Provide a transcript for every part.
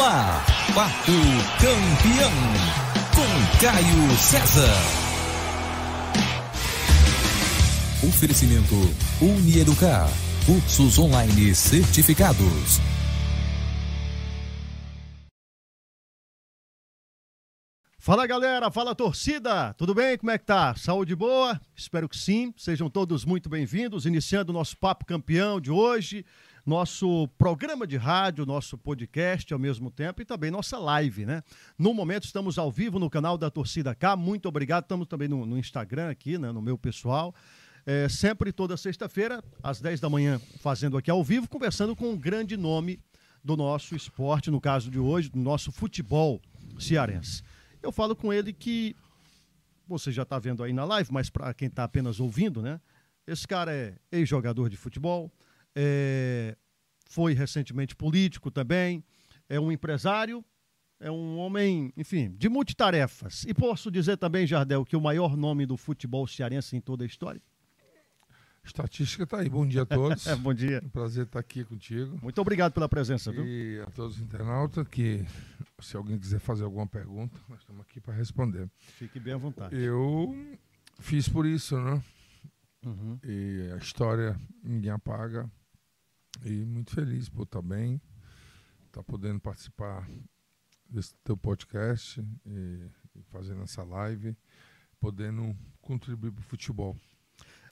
No ar, Papo Campeão, com Caio César. Oferecimento Unieducar, cursos online certificados. Fala galera, fala torcida, tudo bem? Como é que tá? Saúde boa? Espero que sim. Sejam todos muito bem-vindos. Iniciando o nosso Papo Campeão de hoje, nosso programa de rádio, nosso podcast ao mesmo tempo e também nossa live, né? No momento estamos ao vivo no canal da Torcida K. Muito obrigado. Estamos também no, no Instagram aqui, né? No meu pessoal. É, sempre toda sexta-feira, às 10 da manhã, fazendo aqui ao vivo, conversando com um grande nome do nosso esporte, no caso de hoje, do nosso futebol cearense. Eu falo com ele que você já está vendo aí na live, mas para quem está apenas ouvindo, né? Esse cara é ex-jogador de futebol, é, foi recentemente político também, é um empresário, é um homem, enfim, de multitarefas. E posso dizer também, Jardel, que o maior nome do futebol cearense em toda a história? Estatística está aí. Bom dia a todos. Bom dia. É um prazer estar aqui contigo. Muito obrigado pela presença, viu? E a todos os internautas que, se alguém quiser fazer alguma pergunta, nós estamos aqui para responder. Fique bem à vontade. Eu fiz por isso, né? Uhum. E a história ninguém apaga. E muito feliz por estar bem, estar podendo participar desse teu podcast e fazendo essa live, podendo contribuir para o futebol.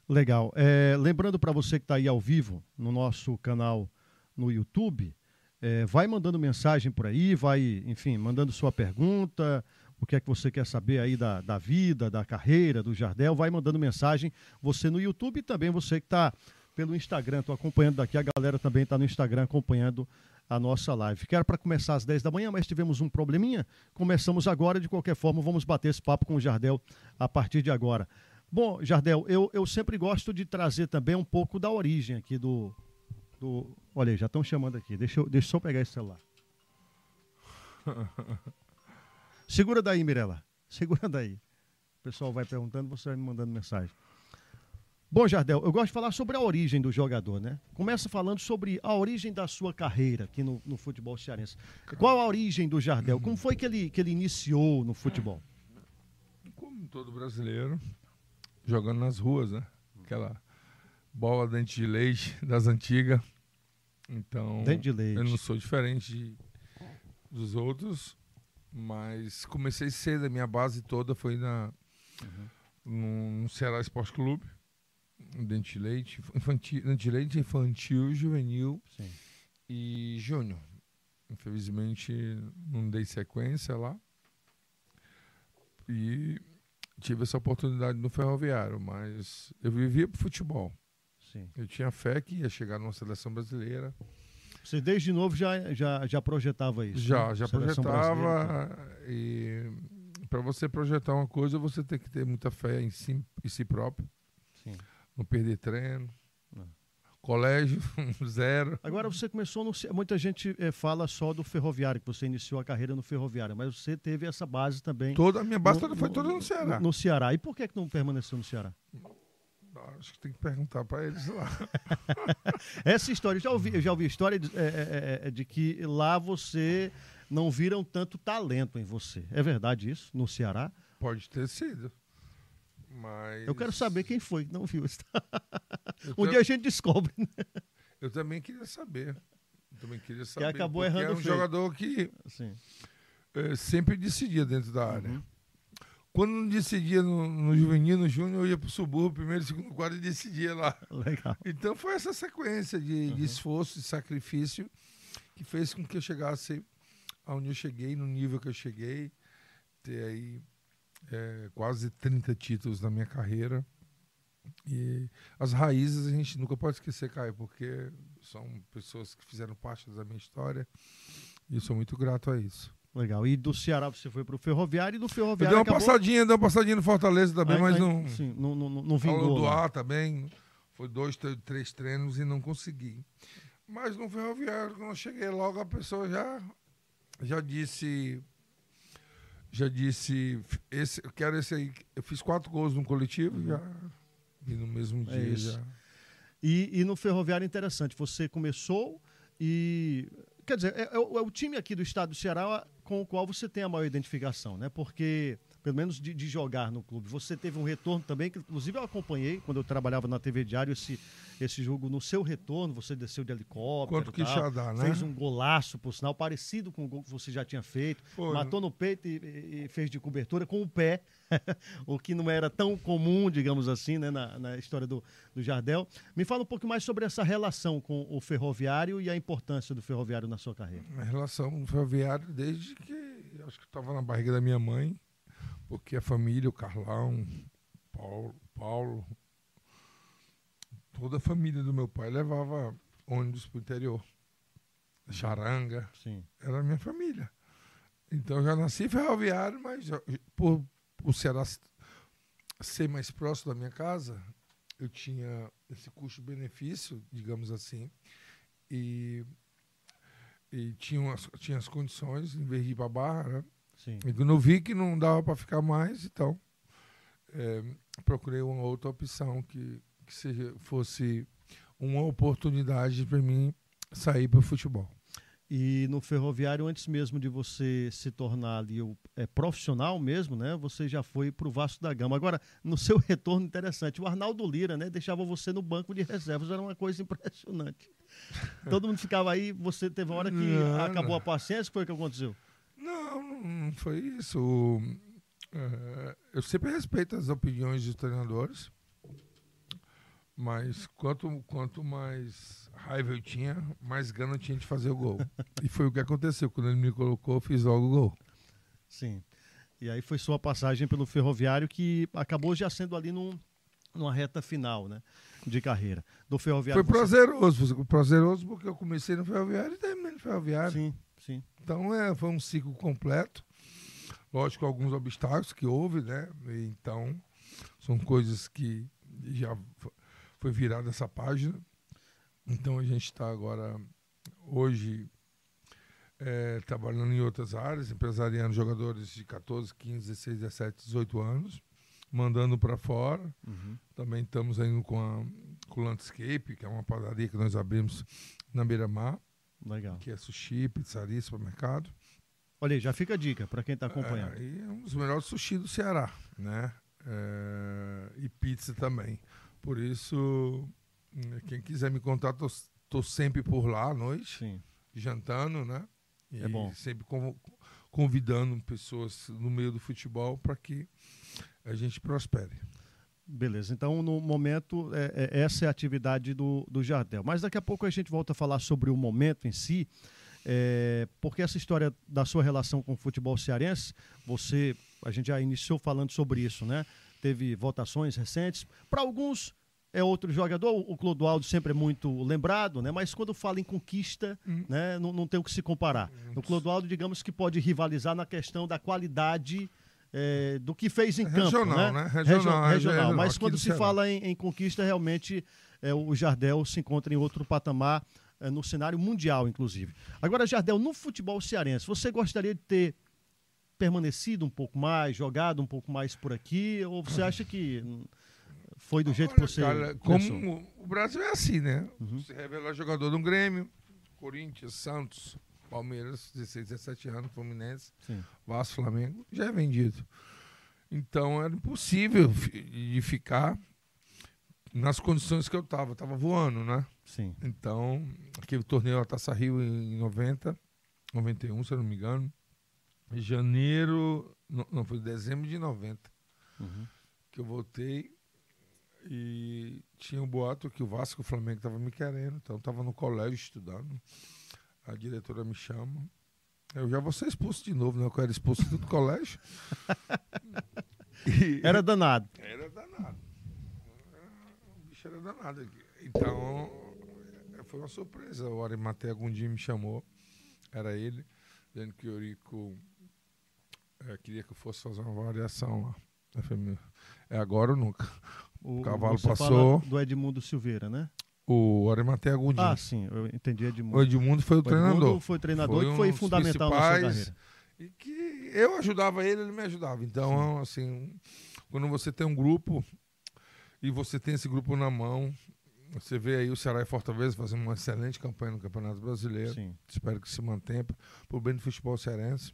Legal. É, lembrando para você que está aí ao vivo no nosso canal no YouTube, é, vai mandando mensagem por aí, vai, enfim, mandando sua pergunta, o que é que você quer saber aí da, da vida, da carreira, do Jardel, vai mandando mensagem, você no YouTube e também você que está pelo Instagram, estou acompanhando daqui, a galera também está no Instagram acompanhando a nossa live. Quero para começar às 10 da manhã, mas tivemos um probleminha. Começamos agora, de qualquer forma, vamos bater esse papo com o Jardel a partir de agora. Bom, Jardel, eu, eu sempre gosto de trazer também um pouco da origem aqui do. do... Olha aí, já estão chamando aqui. Deixa eu, deixa eu só pegar esse celular. Segura daí, Mirela. Segura daí. O pessoal vai perguntando, você vai me mandando mensagem. Bom, Jardel, eu gosto de falar sobre a origem do jogador, né? Começa falando sobre a origem da sua carreira aqui no, no futebol cearense. Qual a origem do Jardel? Como foi que ele, que ele iniciou no futebol? Como todo brasileiro, jogando nas ruas, né? Aquela bola dente de leite das antigas. Então, Dente de leite. eu não sou diferente de- dos outros, mas comecei cedo, a minha base toda foi na no, no Ceará Esporte Clube. Dente de leite, infantil, dente de leite infantil, juvenil Sim. e júnior. Infelizmente não dei sequência lá. E tive essa oportunidade no ferroviário, mas eu vivia pro futebol. Sim. Eu tinha fé que ia chegar numa seleção brasileira. Você desde novo já, já, já projetava isso? já, né? já Seleção projetava. E para você projetar uma coisa, você tem que ter muita fé em si, em si próprio. Sim. Não perder treino. Não. Colégio, zero. Agora você começou no. Muita gente eh, fala só do ferroviário, que você iniciou a carreira no ferroviário, mas você teve essa base também. Toda a minha base no- toda foi toda no Ceará. No, no Ceará. E por que, que não permaneceu no Ceará? Acho que tem que perguntar para eles lá. Essa história, eu já ouvi, eu já ouvi história de, é, é, é, de que lá você não viram tanto talento em você. É verdade isso? No Ceará? Pode ter sido. Mas. Eu quero saber quem foi que não viu Um tam- dia a gente descobre. né? eu também queria saber. Eu também queria saber. acabou porque errando É um feio. jogador que Assim. eh, sempre decidia dentro da área. Uhum. Quando não decidia no, no juvenil, no júnior, eu ia pro subúrbio, primeiro, segundo quadro e decidia lá. Legal. Então foi essa sequência de, de esforço, de sacrifício, que fez com que eu chegasse aonde eu cheguei, no nível que eu cheguei, ter aí eh, quase 30 títulos na minha carreira. E as raízes a gente nunca pode esquecer, Caio, porque são pessoas que fizeram parte da minha história e eu sou muito grato a isso. Legal. E do Ceará você foi pro Ferroviário e do Eu Ferroviário. dei uma acabou- passadinha, dei uma passadinha no Fortaleza também, Aí- mas aí- não. Sim, não, não, não vingou. do ar também. Foi dois, três treinos e não consegui. Mas no ferroviário, quando eu cheguei logo, a pessoa já, já disse. Já disse. Esse, eu quero esse aí. Eu fiz quatro gols no coletivo já. E no mesmo É dia isso. já. E, e no Ferroviário, interessante, você começou e quer dizer, é, é, o, é, o, time aqui do estado do Ceará com o qual você tem a maior identificação, né? Porque, pelo menos de, de, jogar no clube, você teve um retorno também, que inclusive eu acompanhei quando eu trabalhava na TV Diário esse, esse jogo no seu retorno, você desceu de helicóptero. Quanto que Xadá, né? Fez um golaço, por sinal, parecido com o gol que você já tinha feito. Foi. Matou no peito e, e, fez de cobertura com o pé, o que não era tão comum, digamos assim, né, na, na história do, do Jardel. Me fala um pouco mais sobre essa relação com o ferroviário e a importância do ferroviário na sua carreira. A relação com o ferroviário desde que acho que estava na barriga da minha mãe, porque a família, o Carlão, Paulo, Paulo toda a família do meu pai levava ônibus para o interior. Charanga. Sim. Era a minha família. Então eu já nasci ferroviário, mas por o Ceará ser mais próximo da minha casa, eu tinha esse custo-benefício, digamos assim, e, e tinha, as, tinha as condições, em vez de ir para a Barra, né? Sim. E quando eu vi que não dava para ficar mais, então é, procurei uma outra opção que, que seja, fosse uma oportunidade para mim sair para o futebol. E no ferroviário, antes mesmo de você se tornar ali o é, profissional mesmo, né? Você já foi para o Vasco da Gama. Agora, no seu retorno interessante, o Arnaldo Lira, né? Deixava você no banco de reservas, era uma coisa impressionante. Todo mundo ficava aí, você teve uma hora que não, acabou não. a paciência, o que foi que aconteceu? Não, não foi isso. É, eu sempre respeito as opiniões dos treinadores. Mas quanto, quanto mais raiva eu tinha, mais gana eu tinha de fazer o gol. e foi o que aconteceu. Quando ele me colocou, eu fiz logo o gol. Sim. E aí foi sua passagem pelo Ferroviário que acabou já sendo ali num, numa reta final, né? De carreira. Do Ferroviário. Foi prazeroso. Você... Prazeroso porque eu comecei no Ferroviário e terminei no Ferroviário. Sim, sim. Então é, foi um ciclo completo. Lógico, alguns obstáculos que houve, né? Então, são coisas que já foi virada essa página. Então a gente está agora, hoje, é, trabalhando em outras áreas, empresariando jogadores de 14, 15, 16, 17, 18 anos, mandando para fora. Uhum. Também estamos indo com, a, com o Landscape, que é uma padaria que nós abrimos na Beira-Mar. Legal. Que é sushi, pizzaria, supermercado. Olha aí, já fica a dica para quem está acompanhando. É, é um dos melhores sushi do Ceará, né? É, e pizza também. Por isso, quem quiser me contar, tô, tô sempre por lá à noite, Sim. jantando, né? E é bom. sempre convidando pessoas no meio do futebol para que a gente prospere. Beleza, então no momento, é, é, essa é a atividade do, do Jardel. Mas daqui a pouco a gente volta a falar sobre o momento em si, é, porque essa história da sua relação com o futebol cearense, você, a gente já iniciou falando sobre isso, né? teve votações recentes. Para alguns é outro jogador, o Clodoaldo sempre é muito lembrado, né? mas quando fala em conquista, hum. né? não, não tem o que se comparar. O Clodoaldo, digamos que pode rivalizar na questão da qualidade é, do que fez em campo. Regional, né? né? Regional, regional, regional. Mas quando se fala em, em conquista, realmente é, o Jardel se encontra em outro patamar, é, no cenário mundial, inclusive. Agora, Jardel, no futebol cearense, você gostaria de ter permanecido um pouco mais, jogado um pouco mais por aqui? Ou você acha que foi do jeito Olha, que você. Cara, como o Brasil é assim, né? Uhum. Você revela jogador do Grêmio, Corinthians, Santos, Palmeiras, 16, 17 anos, Fluminense, Sim. Vasco, Flamengo, já é vendido. Então era impossível de ficar nas condições que eu estava. Estava voando, né? Sim. Então, aquele torneio da Taça Rio em 90, 91, se eu não me engano janeiro, não, não, foi dezembro de 90 uhum. que eu voltei e tinha um boato que o Vasco e o Flamengo estavam me querendo, então eu estava no colégio estudando. A diretora me chama. Eu já vou ser expulso de novo, né? Eu era expulso do colégio. e, era danado. Era danado. O bicho era danado. Então, foi uma surpresa. O Arimatea algum dia me chamou. Era ele, dizendo que o Eurico é, queria que eu fosse fazer uma variação lá. É agora ou nunca. O, o cavalo passou. do Edmundo Silveira, né? O Arimatea Gondim. Ah, sim, eu entendi Edmundo. O Edmundo foi o, o treinador. foi o treinador foi e foi fundamental na sua carreira. E que eu ajudava ele, ele me ajudava. Então, sim. assim, quando você tem um grupo e você tem esse grupo na mão, você vê aí o Ceará e Fortaleza fazendo uma excelente campanha no Campeonato Brasileiro. Sim. Espero que se mantenha por bem do futebol cearense.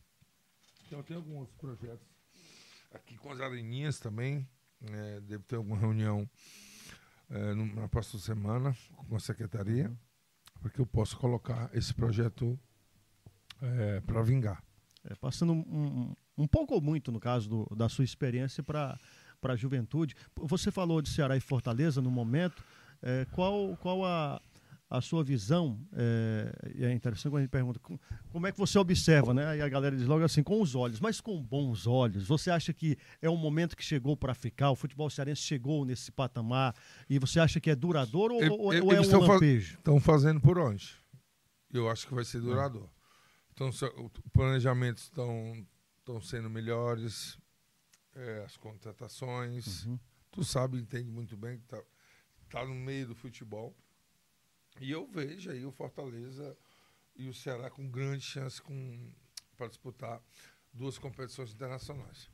Então tem alguns projetos aqui com as areninhas também. É, devo ter alguma reunião é, na próxima semana com a secretaria, porque eu posso colocar esse projeto para vingar. É, passando um, um- um pouco ou muito, no caso do- da sua experiência para a juventude. Você falou de Ceará e Fortaleza no momento. É, qual qual a, a sua visão? É, e é interessante quando a gente pergunta com- como é que você observa, né? E a galera diz logo assim, com os olhos, mas com bons olhos. Você acha que é um momento que chegou para ficar? O futebol cearense chegou nesse patamar e você acha que é duradouro ou, ou- é um lampejo? Estão fazendo por onde? Eu acho que vai ser duradouro. Então, se- o planejamento estão estão sendo melhores, é, as contratações. Uhum. Tu sabe, entende muito bem que tá, tá no meio do futebol. E eu vejo aí o Fortaleza e o Ceará com grande chance para disputar duas competições internacionais.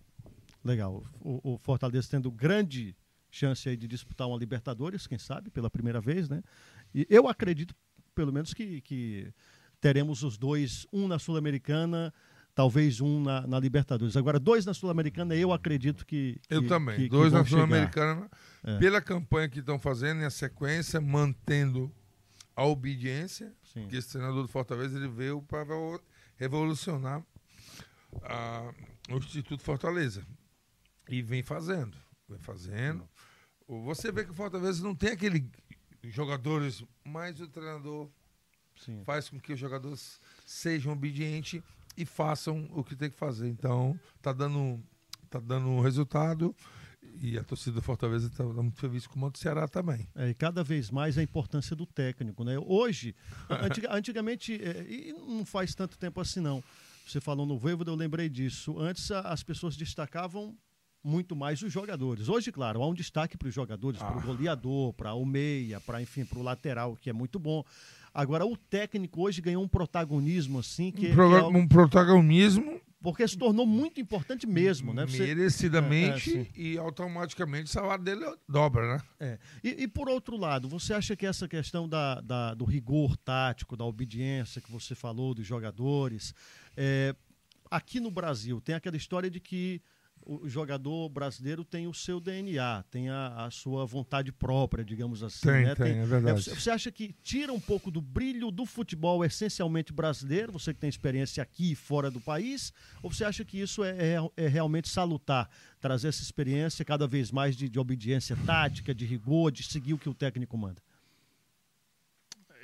Legal. O, o Fortaleza tendo grande chance aí de disputar uma Libertadores, quem sabe, pela primeira vez, né? E eu acredito, pelo menos, que, que teremos os dois, um na Sul-Americana, talvez um na, na Libertadores. Agora, dois na Sul-Americana, eu acredito que. Eu que- também. que- que Dois vão na. Sul-Americana, É. pela campanha que estão fazendo e a sequência, mantendo a obediência, Sim. que esse treinador do Fortaleza ele veio para revolucionar a- o Instituto Fortaleza. E vem fazendo. Vem fazendo. Você vê que o Fortaleza não tem aquele jogadores, mas o treinador Sim. faz com que os jogadores sejam obedientes e façam o que tem que fazer. Então, tá dando, tá dando resultado e a torcida do Fortaleza está muito feliz com o do Ceará também. É, e cada vez mais a importância do técnico, né? Hoje, antiga- antigamente, é, e não faz tanto tempo assim não. Você falou no Voivoda, eu lembrei disso. Antes a- as pessoas destacavam muito mais os jogadores. Hoje, claro, há um destaque para os jogadores, para o Ah. goleador, para o meia, para enfim, para o lateral, que é muito bom. Agora o técnico hoje ganhou um protagonismo assim que, Um, proga- é algo- um protagonismo porque se tornou muito importante mesmo, né? Você- merecidamente É, é, e automaticamente o salário dele dobra, né? É. E, e por outro lado, você acha que essa questão da, da- do rigor tático, da obediência que você falou dos jogadores, é, aqui no Brasil tem aquela história de que o jogador brasileiro tem o seu DNA, tem a, a sua vontade própria, digamos assim. Tem, né? tem, é verdade. você, você acha que tira um pouco do brilho do futebol essencialmente brasileiro, você que tem experiência aqui e fora do país, ou você acha que isso é, é- é realmente salutar, trazer essa experiência cada vez mais de, de obediência tática, de rigor, de seguir o que o técnico manda?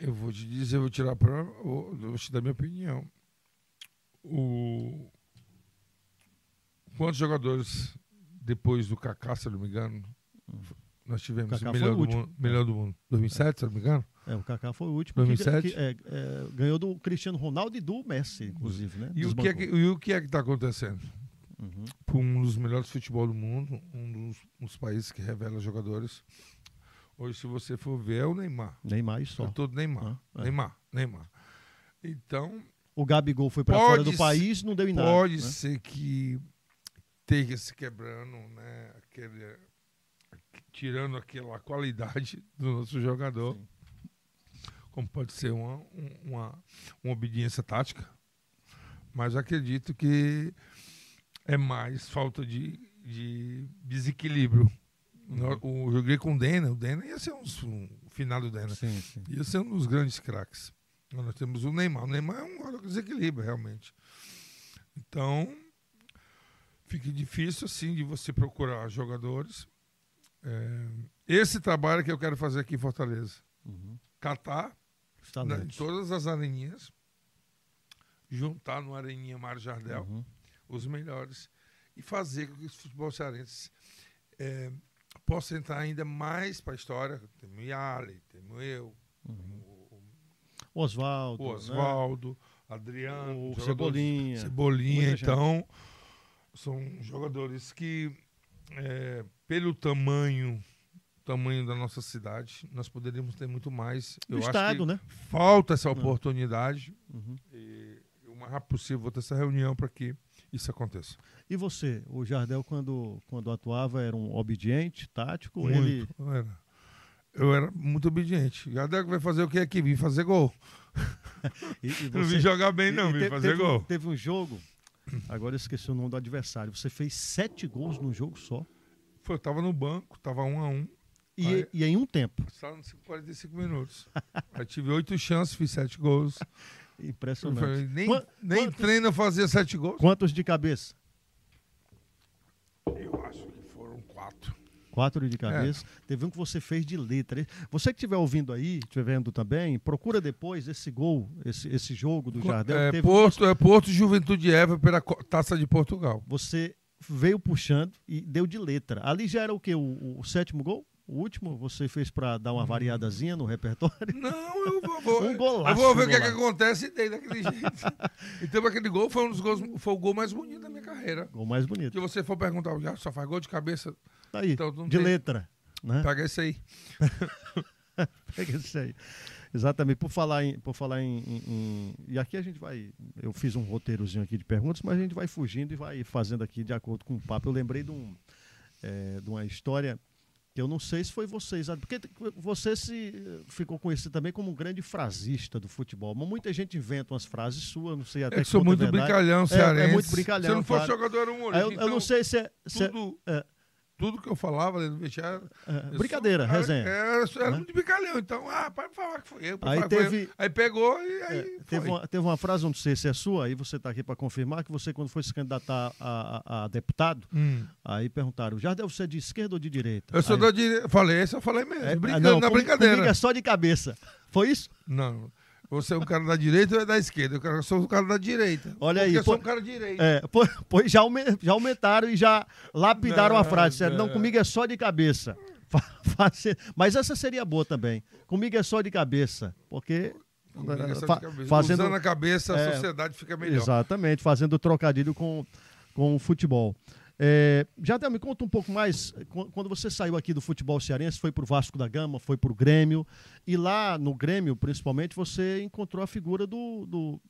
Eu vou te dizer, eu vou tirar para. Eu vou te dar minha opinião. O... Quantos jogadores depois do Kaká, se eu não me engano, nós tivemos o melhor, do mundo, melhor do mundo? 2007, se eu não me engano? É, o Kaká foi o último 2007? que, que, é, é, ganhou do Cristiano Ronaldo e do Messi, inclusive, né? E o que é que e o que é que está acontecendo? Uhum. Por um dos melhores futebol do mundo, um dos, um dos países que revela jogadores. Hoje, se você for ver, é o Neymar. Neymar e só. É todo Neymar. Ah, é. Neymar, Neymar. Então, O Gabigol foi para fora do país, não deu em nada. Pode né? ser que esteja se quebrando, né? Aquele, tirando aquela qualidade do nosso jogador. Sim. Como pode ser uma, um- uma, uma obediência tática. Mas acredito que é mais falta de, de desequilíbrio. No- O, joguei com o Dena, o Dena ia ser um, um final do Dena. Sim, sim. Ia ser um dos grandes craques. Nós temos o Neymar. O Neymar é um desequilibra, realmente. Então, fica difícil, assim, de você procurar jogadores. É, esse trabalho que eu quero fazer aqui em Fortaleza. Uhum. Catar Os né, em todas as areninhas, juntar no Areninha Mário Jardel Uhum. os melhores e fazer com que o futebol cearense é, possa entrar ainda mais para a história. Temos o Yali, temos eu, Uhum. o, Oswaldo. o né? Oswaldo, Adriano, O Cebolinha. Cebolinha. Muita gente. São jogadores que, é, pelo tamanho tamanho da nossa cidade, nós poderíamos ter muito mais. Do Eu acho Estado, que né? falta essa Não. oportunidade Uhum. e o mais rápido possível vou ter essa reunião para que isso aconteça. E você, o Jardel, quando, quando atuava, era um obediente, tático? Ele... Muito. Era. eu era muito obediente. Jardel vai fazer o que aqui? Vim fazer gol. E, e Não você- vim jogar bem, não, e vim fazer teve, gol. Teve um jogo, agora eu esqueci o nome do adversário. Você fez sete gols num jogo só. Foi, eu tava no banco, tava um a um. E, Aí- e em um tempo. Só nos 45 minutos. Aí tive oito chances, fiz sete gols. Impressionante. falei, nem Quan- nem quantos- treino fazia sete gols. Quantos de cabeça? Eu acho que foram quatro. Quatro de cabeça. É. Teve um que você fez de letra. Você que estiver ouvindo aí, estiver vendo também, procura depois esse gol, esse, esse jogo do Jardel. É, Teve um- Porto, é Porto Juventude Eva pela Taça de Portugal. Você veio puxando e deu de letra. Ali já era o quê? O, o sétimo gol? O último? Você fez para dar uma variadazinha no repertório? Não, eu vou, vou- Um golaço, eu vou ver um o que, é que acontece e dei daquele jeito. então aquele gol foi um dos gols, foi o gol mais bonito da minha carreira. Gol mais bonito. Se você for perguntar, já só faz gol de cabeça, Tá aí, Então, não de tem- letra. Né? pega esse aí. Pega isso aí. Exatamente. Por falar em. Por falar em, em- em- E aqui a gente vai. Eu fiz um roteirozinho aqui de perguntas, mas a gente vai fugindo e vai fazendo aqui de acordo com o papo. Eu lembrei de, um, é, de uma história que eu não sei se foi vocês, porque você se ficou conhecido também como um grande frasista do futebol. Mas muita gente inventa umas frases suas, não sei até É que que sou ponto muito é brincalhão, é cearense. muito brincalhão, Se eu não fosse claro. jogador, era um Aí humorista. eu, eu Então, não sei se é. se é- tudo, é, tudo que eu falava dentro do vestiário... é, brincadeira, sou- resenha. Era, era, era Né? muito brincalhão. Então, ah, pode falar que foi eu. Aí falar que foi teve- eu. Aí pegou e aí É, teve, uma, teve uma frase, não sei se é sua, aí você está aqui para confirmar, que você, quando foi se candidatar a, a- a deputado, Hum. aí perguntaram, Jardel, você é de esquerda ou de direita? Eu sou Aí, da direita. Falei, esse eu falei mesmo. é, brincando, não, na comi- brincadeira. Comigo é só de cabeça. Foi isso? Não. Você é um cara da direita ou é da esquerda? Eu sou um cara da direita. Olha aí, Eu sou pô- um cara direito. É, pô- pois já, já aumentaram e já lapidaram a Não, frase. Disseram, não, não. comigo é só de cabeça. Mas essa seria boa também. Comigo é só de cabeça. Porque. É só de fa- cabeça. fazendo, Usando a cabeça, a É, sociedade fica melhor. Exatamente, fazendo trocadilho com, com o futebol. É, Jardel, me conta um pouco mais. qu- Quando você saiu aqui do futebol cearense, foi para o Vasco da Gama, foi para o Grêmio. E lá no Grêmio, principalmente, você encontrou a figura do, do,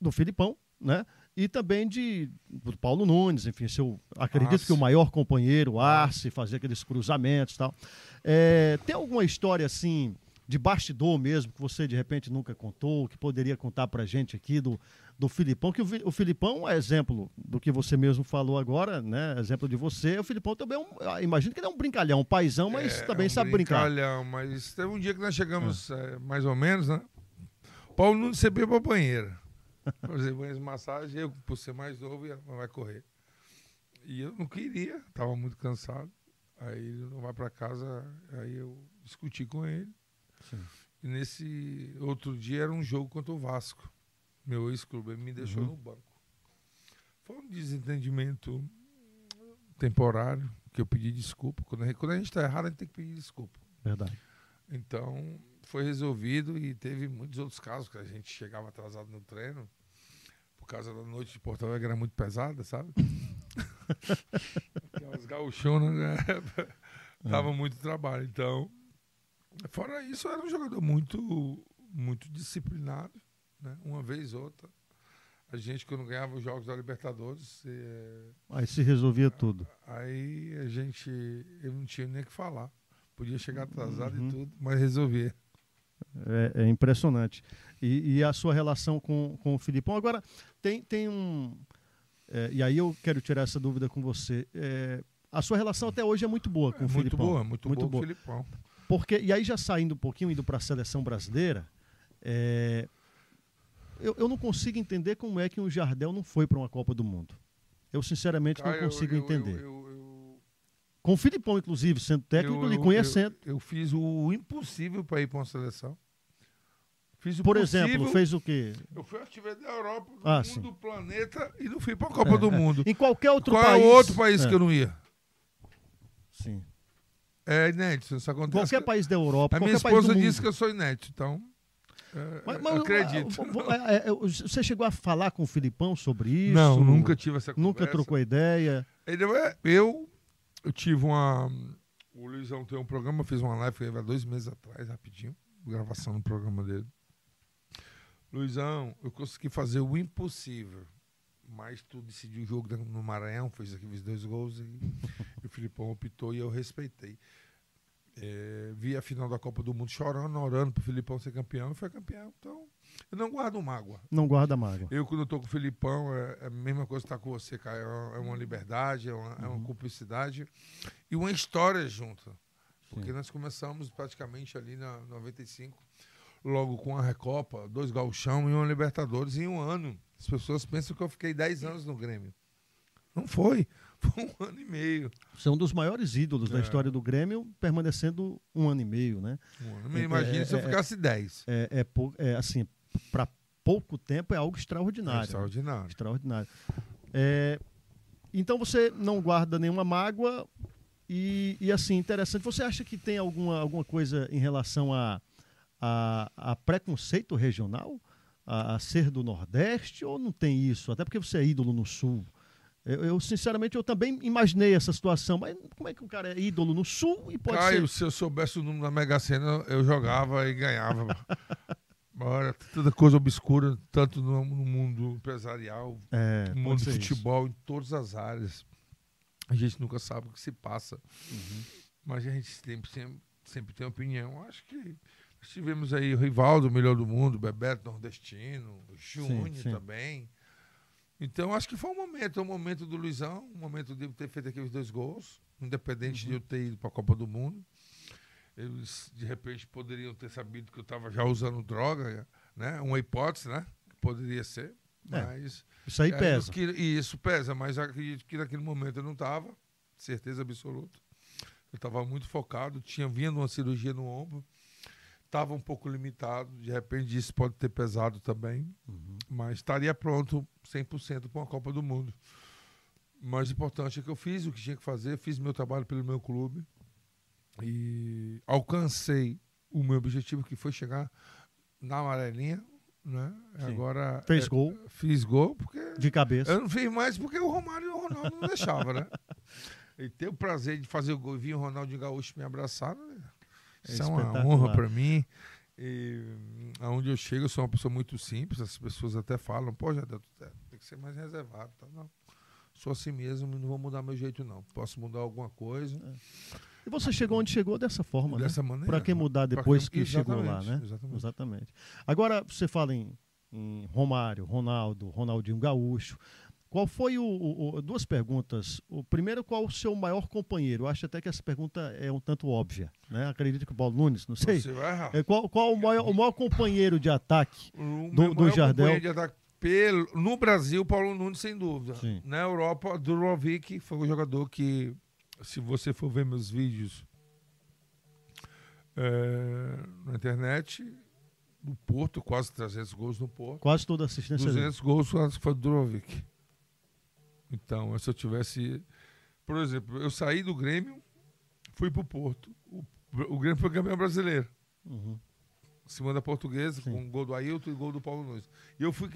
do Filipão, né? E também de do Paulo Nunes, enfim, seu, acredito Arce. que o maior companheiro, o Arce, fazia aqueles cruzamentos e tal. É, tem alguma história assim de bastidor mesmo que você de repente nunca contou, que poderia contar pra gente aqui do, do Filipão, que o, o Filipão é exemplo do que você mesmo falou agora, né? Exemplo de você. O Filipão também é um, ah, imagino que ele é um brincalhão, um paizão, mas É, também um sabe brincar. brincalhão, Mas teve um dia que nós chegamos, é, mais ou menos, né? Paulo Nunes sempre ia pra banheira. Fazer banhos de massagem, eu, por ser mais novo, ia, vai correr. E eu não queria, tava muito cansado. Aí ele não vai pra casa, aí eu discuti com ele. Sim. E nesse outro dia era um jogo contra o Vasco. Meu ex-clube, me deixou Uhum. no banco. Foi um desentendimento temporário, que eu pedi desculpa. Quando a gente, quando a gente tá errado, a gente tem que pedir desculpa. Verdade. Então, foi resolvido e teve muitos outros casos que a gente chegava atrasado no treino, por causa da noite de Porto Alegre era muito pesada, sabe? Aquelas gauchonas, né? Tava muito trabalho. Então, fora isso, era um jogador muito, muito disciplinado, né? Uma vez ou outra. A gente, quando ganhava os jogos da Libertadores, eh, Aí se resolvia tudo. aí a gente, eu não tinha nem o que falar. Podia chegar atrasado Uhum. e tudo, mas resolvia. É, é impressionante. E, e a sua relação com, com o Filipão. Agora, tem, tem um. é, e aí eu quero tirar essa dúvida com você. É, a sua relação até hoje é muito boa com É o muito Filipão. boa, muito, Muito boa, boa. com o Filipão. Porque, e aí já saindo um pouquinho, indo para a seleção brasileira, é, eu, eu não consigo entender como é que um Jardel não foi para uma Copa do Mundo. Eu sinceramente Cara, não consigo eu- entender. eu- eu- eu- Com o Filipão, inclusive, sendo técnico, lhe conhecendo. Eu, fiz o impossível para ir para uma seleção. Fiz o Por possível. exemplo, fez o quê? Eu fui atividade da Europa, do Ah, mundo, sim. do planeta e não fui para a Copa do Mundo. Em qualquer outro Qual país. é o outro país É, que eu não ia? Sim. É inédito, isso acontece. Qualquer país da Europa, a minha esposa disse que eu sou inédito, então. é, Mas, mas, acredito. é, é, você chegou a falar com o Filipão sobre isso? não, nunca tive essa conversa. Nunca trocou ideia? Ele, é, eu, eu tive uma. O Luizão tem um programa, fiz uma live há dois meses atrás, rapidinho, gravação no programa dele. Luizão, eu consegui fazer o impossível. Mas tu decidiu o jogo no Maranhão, fez aqueles dois gols e, e o Filipão optou e eu respeitei. É, vi a final da Copa do Mundo chorando, orando pro Filipão ser campeão e foi campeão. Então, eu não guardo mágoa. Não guarda mágoa. Eu, quando eu tô com o Filipão, é, é a mesma coisa que estar tá com você, cara. É uma, é uma liberdade, é uma, uhum. é uma cumplicidade e uma história junto. Porque Sim. nós começamos praticamente ali na 95, logo com a Recopa, dois galchão e uma Libertadores em um ano. As pessoas pensam que eu fiquei 10 anos no Grêmio. Não foi. Foi um ano e meio. Você é um dos maiores ídolos é. da história do Grêmio, permanecendo um ano e meio, né? Um ano. Imagina é, se eu é, ficasse 10. É, é, é, assim, para pouco tempo é algo extraordinário. É extraordinário. Né? Extraordinário. É, então você não guarda nenhuma mágoa e, e, assim, interessante. Você acha que tem alguma, alguma coisa em relação a, a, a preconceito regional? A, a, ser do Nordeste ou não tem isso? Até porque você é ídolo no Sul. Eu, eu, sinceramente, eu também imaginei essa situação. Mas como é que o cara é ídolo no Sul e pode Caio, ser... se eu soubesse o número da Mega Sena, eu jogava e ganhava. Ora, toda coisa obscura, tanto no, no mundo empresarial, é, no mundo do futebol, isso. em todas as áreas. A gente nunca sabe o que se passa. Uhum. Mas a gente sempre, sempre, sempre tem opinião. Acho que tivemos aí o Rivaldo, o melhor do mundo, Bebeto Nordestino, Júnior também. Então, acho que foi um momento, um momento do Luizão, um momento de ter feito aqueles dois gols, independente uhum. de eu ter ido para a Copa do Mundo. Eles, de repente, poderiam ter sabido que eu estava já usando droga, né? Uma hipótese, né? Que poderia ser. É, mas. Isso aí pesa. Que, e isso pesa, mas acredito que naquele momento eu não estava, certeza absoluta. Eu estava muito focado, tinha vindo uma cirurgia no ombro, estava um pouco limitado, de repente isso pode ter pesado também, uhum. mas estaria pronto 100% para uma Copa do Mundo. O mais importante é que eu fiz o que tinha que fazer, fiz meu trabalho pelo meu clube, e alcancei o meu objetivo que foi chegar na amarelinha, né? Agora fez é, gol, fiz gol porque de cabeça. Eu não fiz mais porque o Romário e o Ronaldo não deixavam, né? E ter o prazer de fazer o gol e vir o Ronaldinho Gaúcho me abraçar, né? isso é, é uma honra para mim. E aonde eu chego, eu sou uma pessoa muito simples. As pessoas até falam, pô, já tem que ser mais reservado, tá? Não, sou assim mesmo, não vou mudar meu jeito não. Posso mudar alguma coisa. É. E você chegou onde chegou dessa forma, dessa né? maneira. Para que mudar depois que, que chegou lá, né? Exatamente. exatamente. Agora, você fala em, em Romário, Ronaldo, Ronaldinho Gaúcho. Qual foi o, o, Duas perguntas. O primeiro, qual o seu maior companheiro? Eu acho até que essa pergunta é um tanto óbvia. Né? Acredito que o Paulo Nunes, não sei. Você vai errar. É, qual qual o, maior, o maior companheiro de ataque o do, do Jardel? De ataque pelo, no Brasil, Paulo Nunes, sem dúvida. Sim. Na Europa, Durovic foi o jogador que se você for ver meus vídeos é, na internet, no Porto, quase 300 gols no Porto. Quase toda assistência 200 dele. gols foi do Drovic. Então, se eu tivesse... Por exemplo, eu saí do Grêmio, fui para o Porto. O Grêmio foi campeão brasileiro. Uhum. Cima da portuguesa, Sim. com gol do Ailton e gol do Paulo Nunes. E eu fui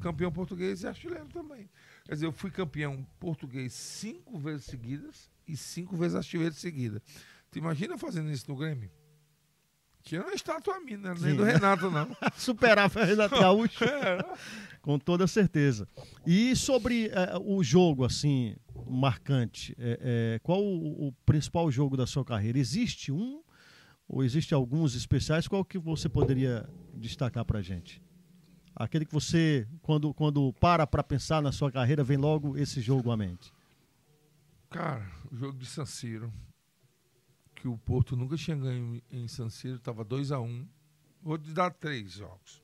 campeão português e artilheiro também. Quer dizer, eu fui campeão português cinco vezes seguidas e cinco vezes artilheiro seguida. Tu imagina fazendo isso no Grêmio? Tinha uma estátua minha, né? nem do Renato, não. Superava o Renato Gaúcho. é. Com toda certeza. E sobre é, o jogo, assim, marcante, é, qual o, o, principal jogo da sua carreira? Existe um ou existe alguns especiais? Qual que você poderia destacar pra gente? Aquele que você, quando, quando para para pensar na sua carreira, vem logo esse jogo à mente. Cara, o jogo de San Siro, que o Porto nunca tinha ganho em San Siro, estava 2x1. Um. Vou te dar três jogos.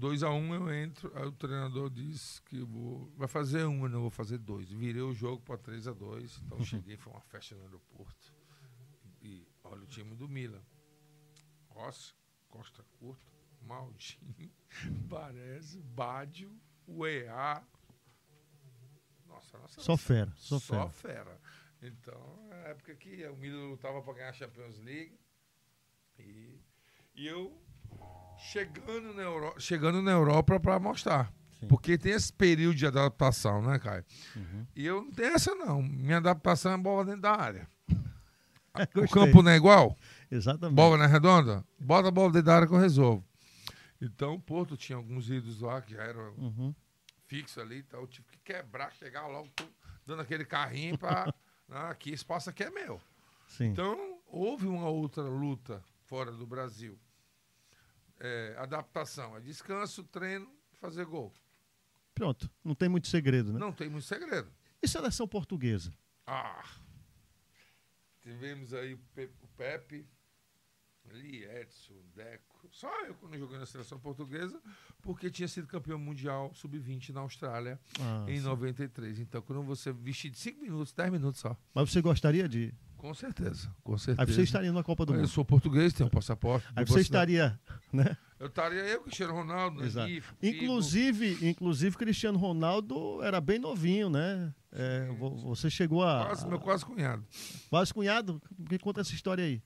2x1 um eu entro, aí o treinador diz que vou, vai fazer um, eu não vou fazer dois. Virei o jogo para 3x2, então uhum. cheguei, foi uma festa no aeroporto. E olha o time do Milan. Rossi, Costa Curta, Maldini, Baresi, Bádio, UEA, nossa, nossa. Só fera. Só, só fera. fera. Então, é a época que o Milan lutava para ganhar a Champions League. E, e eu chegando na, Euro, chegando na Europa para mostrar. Sim. Porque tem esse período de adaptação, né, Caio? Uhum. E eu não tenho essa, não. Minha adaptação é bola dentro da área. o campo não é igual? Exatamente. Bola é redonda? Bota a bola dentro da área que eu resolvo. Então, o Porto tinha alguns ídolos lá que já eram uhum fixo ali, então eu tive que quebrar, chegar logo dando aquele carrinho para. Né, aqui, espaço aqui é meu. Sim. Então, houve uma outra luta fora do Brasil. É, adaptação, é descanso, treino, fazer gol. Pronto. Não tem muito segredo, né? Não tem muito segredo. E seleção portuguesa? Ah! Tivemos aí o Pe- o Pepe, ali, Edson, Deco. Só eu quando joguei na seleção portuguesa, porque tinha sido campeão mundial sub-20 na Austrália Ah, em sim. 93. Então, quando você vestir de 5 minutos, 10 minutos só. Mas você gostaria de. Com certeza, com certeza. Aí você estaria na Copa do Eu Mundo. sou português, tenho um passaporte. Aí você estaria, né? Eu estaria eu, Cristiano Ronaldo, Exato. Nani, Figo. Inclusive, inclusive, Cristiano Ronaldo era bem novinho, né? É, vo- você chegou a. Quase, meu quase cunhado. Quase cunhado? Me conta essa história aí.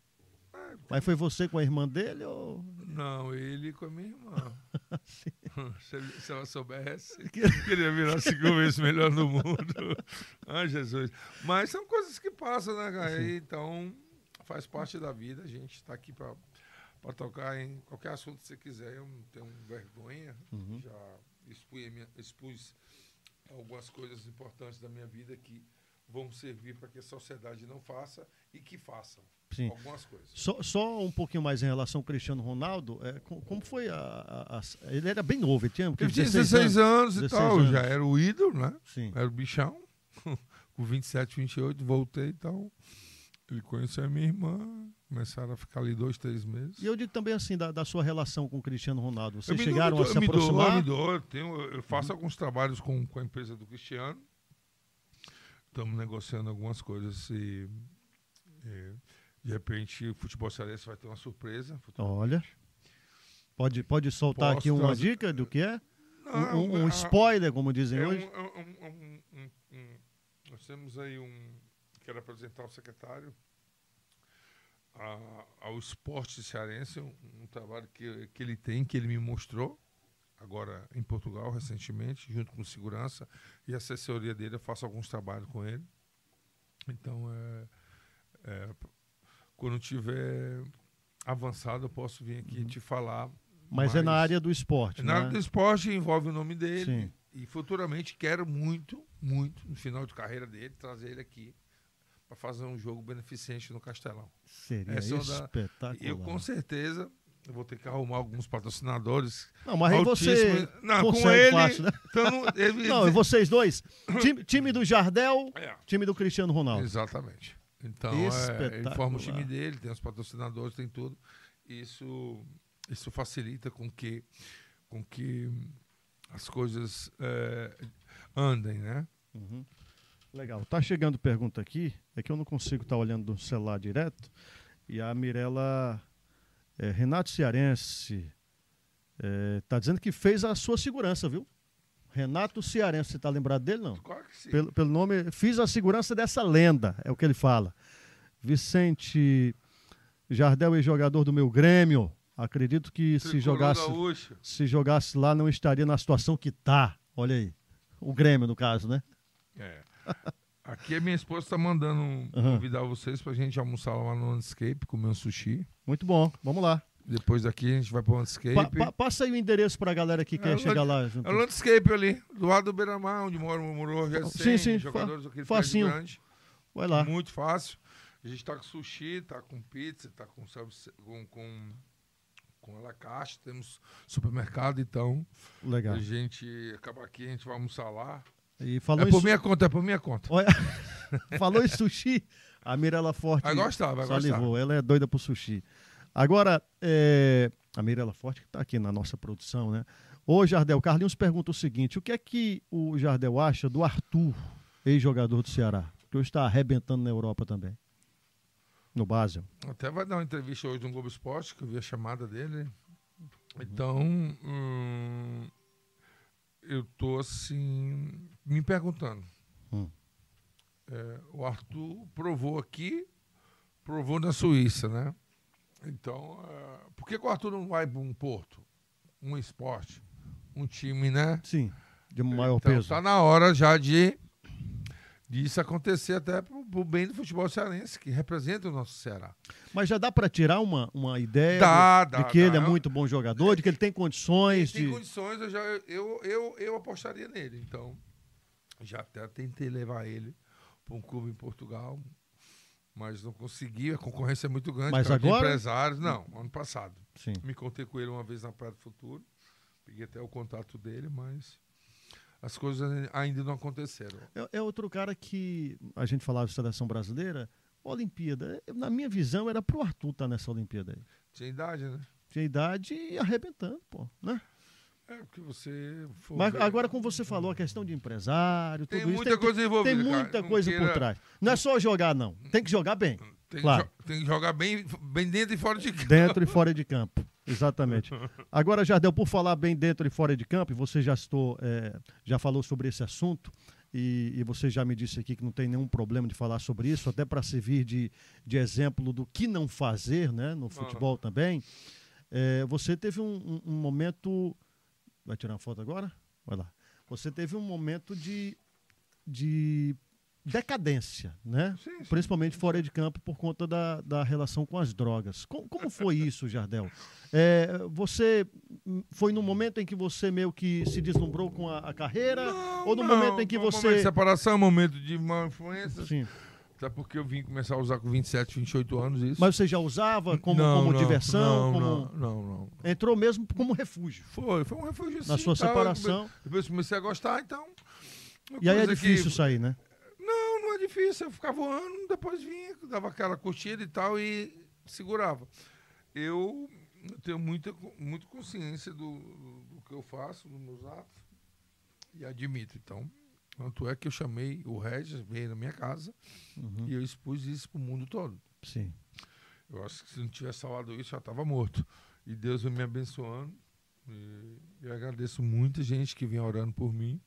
Mas foi você com a irmã dele ou. Não, ele com a minha irmã. Se, se ela soubesse, queria virar cinco vezes melhor no mundo. Ai, Jesus. Mas são coisas que passam, né, cara? E Então, faz parte da vida. A gente está aqui para tocar em qualquer assunto que você quiser. Eu não tenho vergonha. Uhum. Já expus, minha- expus algumas coisas importantes da minha vida que vão servir para que a sociedade não faça e que façam Sim. algumas coisas. Só, só um pouquinho mais em relação ao Cristiano Ronaldo. É, co- como foi a, a- a- Ele era bem novo, ele tinha? Ele tinha 16 anos, e 16 tal, anos. já era o ídolo, né? Sim. Era o bichão. Com 27, 28, voltei e tal. Ele conheceu a minha irmã, começaram a ficar ali dois, três meses. E eu digo também assim, da, da sua relação com o Cristiano Ronaldo. Vocês chegaram dou, a se me dou, eu aproximar? Uhum. me dou, eu, tenho, eu faço alguns trabalhos com, com a empresa do Cristiano. Estamos negociando algumas coisas e, e, de repente o futebol cearense vai ter uma surpresa. Olha. Pode, pode soltar Posso aqui uma trazer- dica do que é? Um, Não, um- um a- spoiler, como dizem É um, hoje. é um- é um- um- um- nós temos aí um. Quero apresentar o secretário a- ao esporte cearense, um, um trabalho que, que ele tem, que ele me mostrou, agora em Portugal, recentemente, junto com segurança e a assessoria dele, eu faço alguns trabalhos com ele. Então, é, é, quando tiver avançado, eu posso vir aqui te falar. Mas é na área do esporte, Na né? área do esporte envolve o nome dele. Sim. E futuramente quero muito, muito, no final de carreira dele, trazer ele aqui para fazer um jogo beneficente no Castelão. Seria Essa é uma da- espetacular. Eu com certeza eu vou ter que arrumar alguns patrocinadores. Não, mas aí você. Não, com ele. fácil, né? então não- ele- Não, e vocês dois? Time, time do Jardel, É, time do Cristiano Ronaldo. exatamente. Então, é, ele forma o time dele, tem os patrocinadores, tem tudo. Isso, isso facilita com que, com que as coisas é, andem, né? Uhum. Legal. Tá chegando pergunta aqui, é que eu não consigo estar olhando do celular direto. E a Mirella é, Renato Cearense é, tá dizendo que fez a sua segurança, viu? Renato Cearense, você tá lembrado dele, não? Claro que sim. Pelo, pelo nome, fiz a segurança dessa lenda, é o que ele fala. Vicente Jardel é jogador do meu Grêmio. Acredito que se jogasse, gaúcho. se jogasse lá não estaria na situação que tá. Olha aí. O Grêmio, no caso, né? É. Aqui a minha esposa está mandando Aham. convidar vocês para a gente almoçar lá no Landscape, comer um sushi. Muito bom. Vamos lá. Depois daqui a gente vai para o Landscape. Pa- pa- passa aí o endereço pra galera que quer o chegar lá. junto. É o Landscape ali, do lado do Beira-Mar, onde mora o Moro Sim, sim, jogadores fa- facinho. grande. Vai lá. Muito fácil. A gente tá com sushi, tá com pizza, tá com com com, com a la carte, temos supermercado, então Legal. a gente acaba aqui, a gente vai almoçar lá. E falou, é por su- minha conta, é por minha conta. Olha, falou em sushi, a Mirella Forte Vai gostar, vai gostar. salivou. Ela é doida pro sushi. Agora, é, a Mirella Forte, que está aqui na nossa produção, né? Ô, Jardel, Carlinhos pergunta o seguinte: o que é que o Jardel acha do Arthur, ex-jogador do Ceará, que hoje está arrebentando na Europa também? No Basel. Até vai dar uma entrevista hoje no Globo Esporte, que eu vi a chamada dele. Então, hum, eu tô assim, me perguntando. Hum. É, o Arthur provou aqui, provou na Suíça, né? Então, é, por que, que o Arthur não vai para um Porto? Um esporte, um time, né? Sim, de maior então, peso. tá na hora já de disso acontecer até pro, bem do futebol cearense, que representa o nosso Ceará. Mas já dá para tirar uma, uma ideia Dá, de, dá, de que ele é dá. muito bom jogador, de que ele tem condições tem de. condições, eu, já, eu, eu, eu apostaria nele. Então, já até tentei levar ele para um clube em Portugal. mas não consegui. A concorrência é muito grande Mas agora? de empresários. Não, ano passado. Sim. Me contei com ele uma vez na Praia do Futuro. Peguei até o contato dele, mas as coisas ainda não aconteceram. É, é outro cara que a gente falava de seleção brasileira, Olimpíada. é, Na minha visão, era pro Arthur estar nessa Olimpíada aí. Tinha idade, né? Tinha idade e arrebentando, pô. Né? É, porque você. Mas ver- agora, como você falou, a questão de empresário, Tem tudo isso. muita coisa envolvida. Tem cara. muita Não coisa por queira- trás. Não é só jogar, não. Tem que jogar bem. Tem, Claro. que tem que jogar bem, bem dentro e fora de campo. Dentro e fora de campo. Exatamente. Agora, Jardel, por falar bem dentro e fora de campo, e você já estou, é, já falou sobre esse assunto, e, e você já me disse aqui que não tem nenhum problema de falar sobre isso, até para servir de, de exemplo do que não fazer né, no futebol também. É, você teve um, um- um momento. Vai tirar uma foto agora? Vai lá. Você teve um momento de, de decadência, né? Sim, sim. Principalmente fora de campo por conta da, da relação com as drogas. Co- Como, foi isso, Jardel? É, você foi no momento em que você meio que se deslumbrou com a, a carreira? ou no Não, momento em que você. Momento de separação, momento de má influência. Sim. Até porque eu vim começar a usar com 27, 28 anos isso. Mas você já usava como, Não, como não, diversão? Não, como... não, não, não. Entrou mesmo como refúgio. Foi, foi um refúgio Na sim, sua separação. Depois comecei a gostar, então. E aí é difícil que- sair, né? Difícil. Eu ficava voando, depois vinha, dava aquela curtida e tal e segurava. Eu tenho muita, muita consciência do, do que eu faço, dos meus atos, e admito. Então, tanto é que eu chamei o Regis, veio na minha casa, Uhum. e eu expus isso para o mundo todo. Sim. Eu acho que se não tivesse falado isso, já estava morto. E Deus me abençoando. E eu agradeço muita gente que vem orando por mim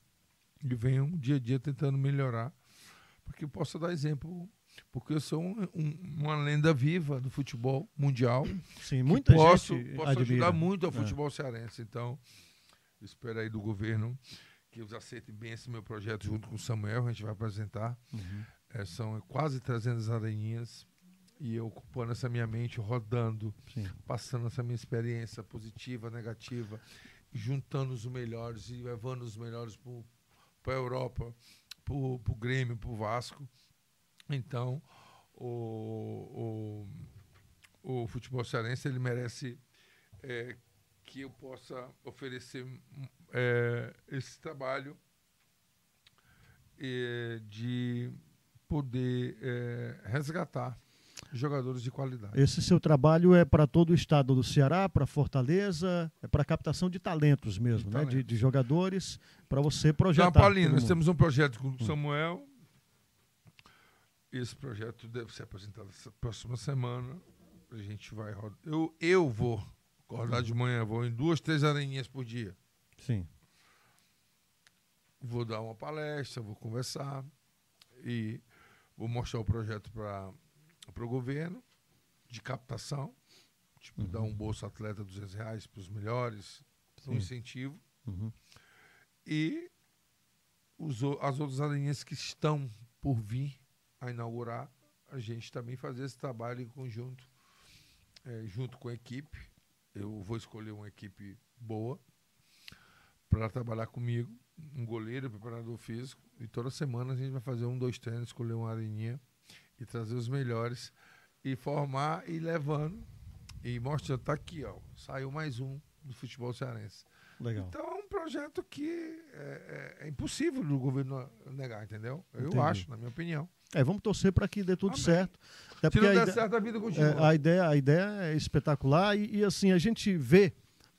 e vem um dia a dia tentando melhorar, porque eu possa dar exemplo. Porque eu sou um- um- uma lenda viva do futebol mundial. Sim, muita posso, gente posso admira. ajudar muito ao É. futebol cearense. Então, espero aí do governo que eles aceitem bem esse meu projeto junto com o Samuel. A gente vai apresentar. Uhum. É, são quase 300 areninhas. E eu ocupando essa minha mente, rodando, Sim. passando essa minha experiência positiva, negativa, juntando os melhores e levando os melhores para a Europa, para o Grêmio, para o Vasco. Então, o, o, o futebol cearense ele merece é, que eu possa oferecer é, esse trabalho é, de poder é, resgatar jogadores de qualidade. Esse seu trabalho é para todo o estado do Ceará, para Fortaleza, é para captação de talentos mesmo, De né? De, talentos. de jogadores, para você Então, projetar. Paulinho, todo nós temos um projeto com o Samuel. Esse projeto deve ser apresentado essa próxima semana. A gente vai rodar. Eu, eu vou acordar de manhã, vou em duas, três areninhas por dia. Sim. Vou dar uma palestra, vou conversar e vou mostrar o projeto para o governo de captação. Tipo, dar um bolso atleta de 200 reais para os melhores, um Sim. incentivo. Uhum. e os as outras areninhas que estão por vir a inaugurar, a gente também fazer esse trabalho em conjunto, eh, junto com a equipe. Eu vou escolher uma equipe boa para trabalhar comigo, um goleiro, preparador físico, e toda semana a gente vai fazer um, dois treinos, escolher uma areninha e trazer os melhores e formar e levando e mostrando, tá aqui, ó, saiu mais um do futebol cearense. Legal. Então é um projeto que é, é- é impossível do governo negar, entendeu? Eu Entendi. acho, na minha opinião. É, vamos torcer para que dê tudo Amém. certo. Até Se não der certo, a vida continua. É, a, ideia, a ideia é espetacular e, e, assim, a gente vê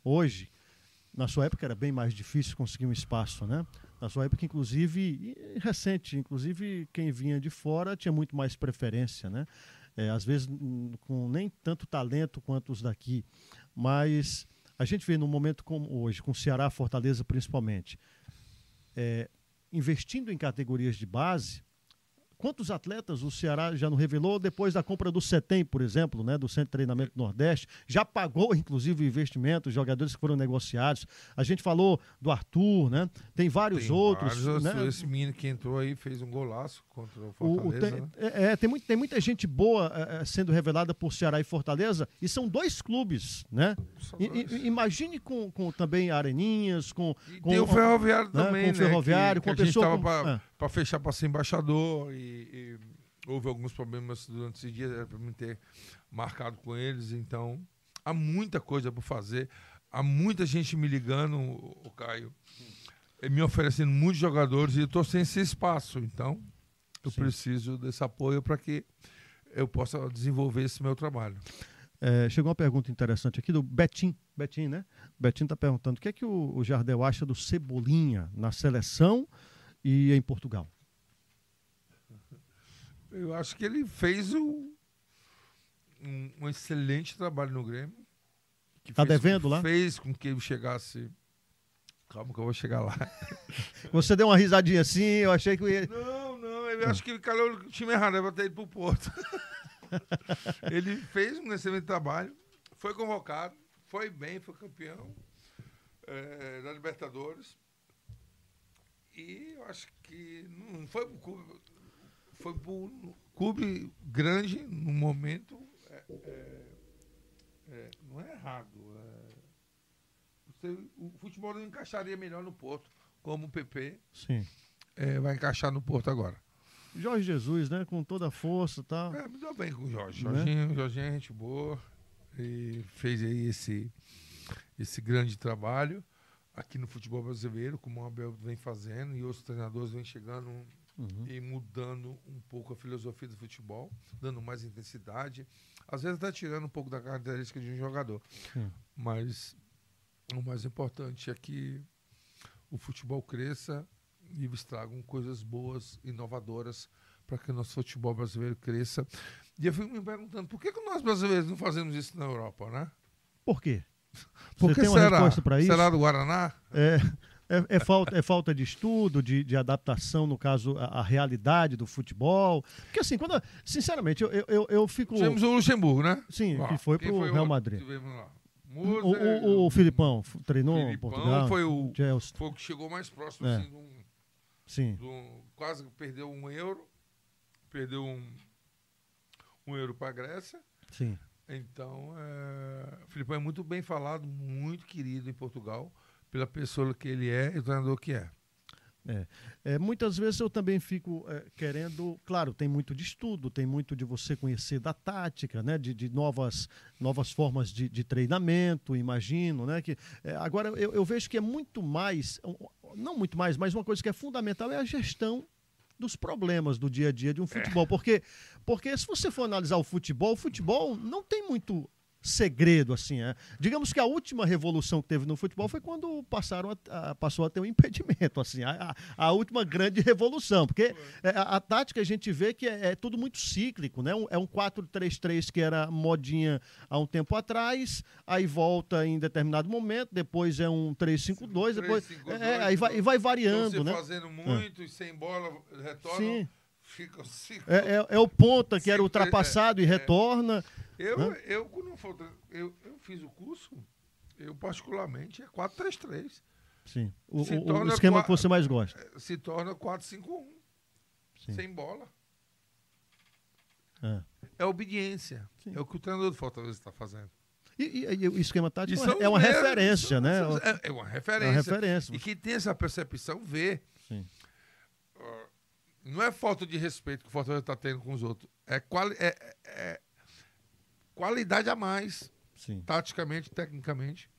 hoje, na sua época era bem mais difícil conseguir um espaço, né? Na sua época, inclusive, recente, inclusive quem vinha de fora tinha muito mais preferência, né? É, às vezes com nem tanto talento quanto os daqui, mas a gente vê num momento como hoje, com Ceará, Fortaleza principalmente, é, investindo em categorias de base, quantos atletas o Ceará já não revelou depois da compra do CETEM, por exemplo, né, do Centro de Treinamento Nordeste, já pagou inclusive o investimento, os jogadores que foram negociados. A gente falou do Arthur, né? Tem vários Tem outros, vários, né? Esse menino que entrou aí fez um golaço contra o O- o- Fortaleza. tem, né? é, é, tem, muito- tem muita gente boa é, é, sendo revelada por Ceará e Fortaleza, e são dois clubes, né? I- i- imagine com, com também Areninhas, com, E com tem o Ferroviário né, também, com o né? Ferroviário, que, com que a a gente pessoa tava com- pra, pra fechar pra ser embaixador e, e houve alguns problemas durante esse dia, era para mim ter marcado com eles, então há muita coisa para fazer, há muita gente me ligando, o Caio, me oferecendo muitos jogadores e eu estou sem esse espaço, então eu Sim. preciso desse apoio para que eu possa desenvolver esse meu trabalho. É, chegou uma pergunta interessante aqui do Betim. Betim, né? Betim está perguntando o que é que o, o Jardel acha do Cebolinha na seleção e em Portugal. Eu acho que ele fez o, um, um, excelente trabalho no Grêmio. Está devendo lá? Fez com que ele chegasse. Calma que eu vou chegar lá. Você deu uma risadinha assim, eu achei que eu ia. Não, não, eu acho que ele calou o time errado, eu ter ido pro Porto. ele fez um excelente trabalho, foi convocado, foi bem, foi campeão é, da Libertadores. E eu acho que não foi pro clube foi para um clube grande no momento. É, é, é, não é errado. É, você, o futebol não encaixaria melhor no Porto, como o PP Sim. É, vai encaixar no Porto agora. Jorge Jesus, né? Com toda a força e tal. É, me deu bem com o Jorge. Né? Jorginho, Jorginho gente boa. E fez aí esse, esse grande trabalho aqui no futebol brasileiro, como o Abel vem fazendo, e outros treinadores vêm chegando uhum. e mudando um pouco a filosofia do futebol, dando mais intensidade. Às vezes está tirando um pouco da característica de um jogador. Sim. Mas o mais importante é que o futebol cresça e estragam coisas boas, inovadoras, para que o nosso futebol brasileiro cresça. E eu fico me perguntando, por que, que nós brasileiros não fazemos isso na Europa, né? Por quê? Por que será? Será do Guaraná? É. É, é, falta, é falta de estudo, de, de adaptação, no caso, à, realidade do futebol. Porque, assim, quando. Sinceramente, eu, eu, eu fico. Temos o Luxemburgo, né? Sim, que foi pro foi Real Madrid. O, o, o, Filipão treinou Filipão Portugal. Foi o, foi o que chegou mais próximo, é. assim, de um, Sim. De um, quase perdeu um euro. Perdeu um, um euro para a Grécia. Sim. Então, é, o Filipão é muito bem falado, muito querido em Portugal pela pessoa que ele é e o treinador que é. É. é. muitas vezes eu também fico é, querendo, claro, tem muito de estudo, tem muito de você conhecer da tática, né, de, de novas, novas formas de, de, treinamento, imagino, né, que é, agora eu, eu, vejo que é muito mais, não muito mais, mas uma coisa que é fundamental é a gestão dos problemas do dia a dia de um futebol, é. porque porque se você for analisar o futebol, o futebol não tem muito segredo, assim. É. Digamos que a última revolução que teve no futebol foi quando passaram a, a, passou a ter um impedimento, assim, a, a, a última grande revolução, porque é, a, tática a gente vê que é, é tudo muito cíclico, né? Um, é um 4-3-3 que era modinha há um tempo atrás, aí volta em determinado momento, depois é um 3-5-2, depois é, aí vai, e vai variando, né? fazendo muito e sem bola retorna. Sim. Fica, é, é, é, o ponta que era ultrapassado e é. retorna. Eu, eu, eu, quando eu, eu fiz o curso, eu particularmente é 4-3-3. Sim. O, o, o esquema 4, que você mais gosta. É, se torna 4-5-1. Sem bola. É, é obediência. Sim. É o que o treinador do Fortaleza está fazendo. E, e, e, o esquema tático é uma mesmos, referência, né? É, é, uma referência. É uma referência. E quem tem essa percepção vê. Sim. Uh, não é falta de respeito que o Fortaleza está tendo com os outros. É, quali é, é, qualidade a mais, Sim. taticamente, tecnicamente,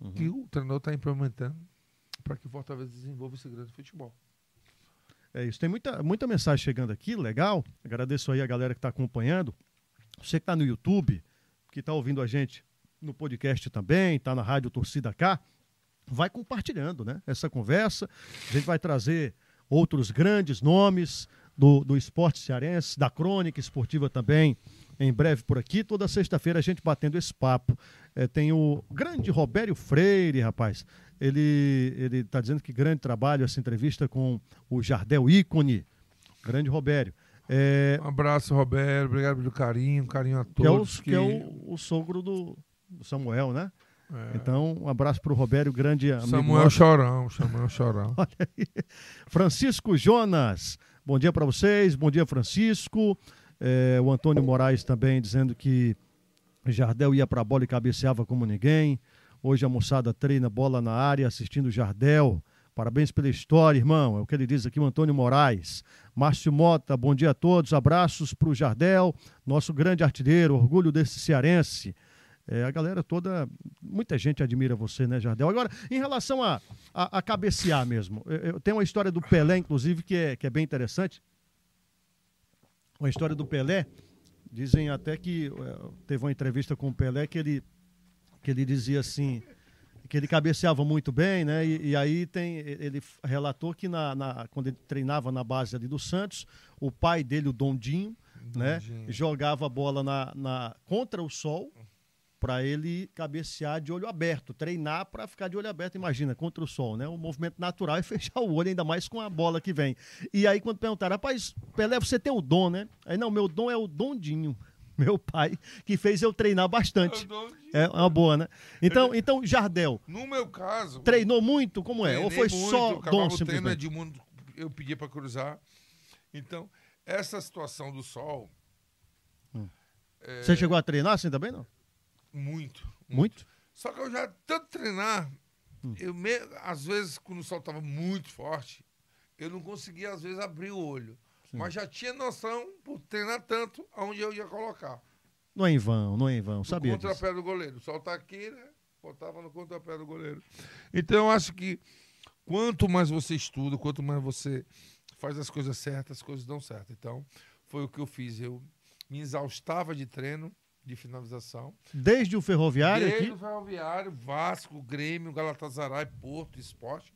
uhum. que o treinador está implementando para que o Fortaleza desenvolva esse grande futebol. É isso. Tem muita, muita mensagem chegando aqui, legal. Agradeço aí a galera que está acompanhando. Você que está no YouTube, que está ouvindo a gente no podcast também, está na Rádio Torcida K, vai compartilhando né, essa conversa. A gente vai trazer outros grandes nomes do, do esporte cearense, da crônica esportiva também, em breve por aqui. Toda sexta-feira a gente batendo esse papo. É, tem o grande Robério Freire, rapaz. Ele ele está dizendo que grande trabalho essa entrevista com o Jardel Ícone. Grande Robério. É... Um abraço, Roberto. Obrigado pelo carinho, carinho a todos. Que é o, que... Que é o, o sogro do, do Samuel, né? É. Então, um abraço para o Robério, grande amigo. Samuel nosso. Chorão, Samuel Chorão. Olha aí. Francisco Jonas, bom dia para vocês, bom dia, Francisco. É, o Antônio Moraes também dizendo que Jardel ia para a bola e cabeceava como ninguém. Hoje a moçada treina bola na área, assistindo Jardel. Parabéns pela história, irmão. É o que ele diz aqui, o Antônio Moraes. Márcio Mota, bom dia a todos. Abraços para o Jardel, nosso grande artilheiro, orgulho desse cearense. É, a galera toda, muita gente admira você, né, Jardel? Agora, em relação a, a, a cabecear mesmo, eu, eu tenho uma história do Pelé, inclusive, que é, que é bem interessante. Uma história do Pelé. Dizem até que é, teve uma entrevista com o Pelé que ele, que ele dizia assim que ele cabeceava muito bem, né? E, e aí tem, ele relatou que na, na, quando ele treinava na base ali do Santos, o pai dele, o Dondinho, né? Jogava a bola na, na, contra o sol para ele cabecear de olho aberto, treinar para ficar de olho aberto, imagina, contra o sol, né? O movimento natural é fechar o olho, ainda mais com a bola que vem. E aí, quando perguntaram, rapaz, Pelé, você tem o dom, né? Aí, não, meu dom é o Dondinho meu pai, que fez eu treinar bastante. É uma boa, né? Então, então Jardel. No meu caso. Treinou muito? Como é? Ou foi muito, só dom simplesmente? Edmundo, eu pedia para cruzar. Então, essa situação do sol. Hum. É... Você chegou a treinar assim também, não? Muito, muito. Muito? Só que eu já tanto treinar, hum. eu me, às vezes, quando o sol estava muito forte, eu não conseguia, às vezes, abrir o olho. Sim. Mas já tinha noção, por treinar tanto, aonde eu ia colocar. Não é em vão, não é em vão, sabia No contrapé do goleiro. O sol tá aqui, né? Botava no contrapé do goleiro. Então, eu acho que quanto mais você estuda, quanto mais você faz as coisas certas, as coisas dão certo. Então, foi o que eu fiz. Eu me exaustava de treino, de finalização. Desde o Ferroviário Desde aqui? o Ferroviário, Vasco, Grêmio, Galatasaray, Porto, Esporte.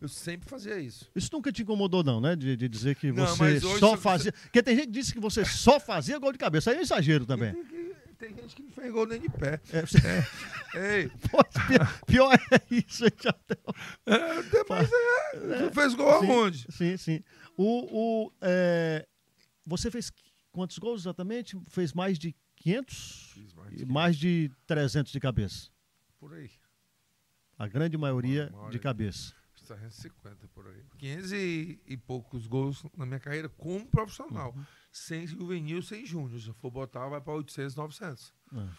Eu sempre fazia isso. Isso nunca te incomodou não, né? De, de dizer que não, você só fazia... Você... Porque tem gente que disse que você só fazia gol de cabeça. Aí é um exagero também. Tem, tem, gente que não fez gol nem de pé. É, você... é. Ei. Pô, pior, pior, é isso, já é, Mas é, você fez gol sim, aonde? Sim, sim. O, o, é... Você fez quantos gols exatamente? Fez mais de 500 mais e mais de 300 de cabeça. Por aí. A grande maioria, maioria de cabeça. 350 por aí. 500 e, e, poucos gols na minha carreira como profissional. Uhum. Sem juvenil, sem júnior. Se for botar, vai para 800, 900. Uhum.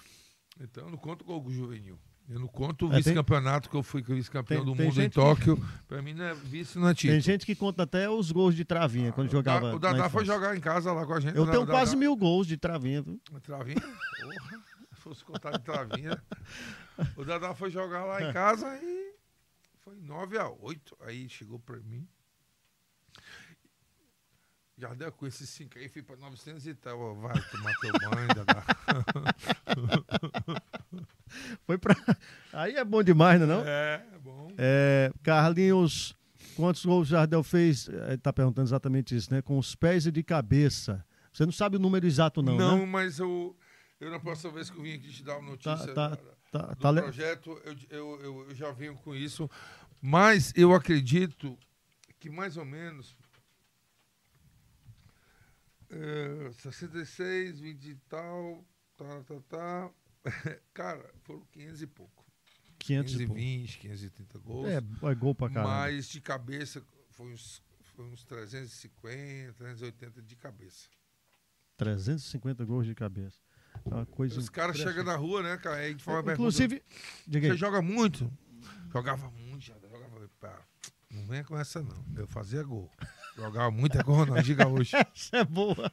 Então, não conto gol juvenil. Eu não conto o é, vice-campeonato que eu fui vice-campeão do mundo em Tóquio. Que... Para mim, não é vice, não é título. Tem gente que conta até os gols de travinha ah, quando jogava. O Dadá foi jogar em casa lá com a gente. Eu tenho quase mil gols de travinha. Viu? Travinha? Porra. Se fosse contar de travinha. o Dadá foi jogar lá em casa e foi 9 a 8 Aí chegou para mim. Já deu com esses 5 aí, fui para 900 e tal. Vai tomar teu banho, Dadá. Foi pra. Aí é bom demais, não é? É, é bom. É, Carlinhos, quantos gols o Jardel fez? Ele tá perguntando exatamente isso, né? Com os pés e de cabeça. Você não sabe o número exato, não, não né? mas eu, eu na próxima vez que eu vim aqui te dar uma notícia tá, tá, tá, do tá projeto, eu, eu, eu, eu já venho com isso. Mas eu acredito que mais ou menos é, 66, 20 e tal, tá, tá, tá. Cara, foram 500 e pouco. 500 520, 530 gols. É, é gol pra caramba. Mas de cabeça foi uns, foi uns 350, 380 de cabeça. 350 gols de cabeça. É uma coisa Os caras chegam na rua, né, cara? Aí é, Inclusive, você joga muito? Jogava muito, já jogava. Pá, não venha com essa, não. Eu fazia gol. Jogava muito, é gol, não. Diga hoje. essa é boa.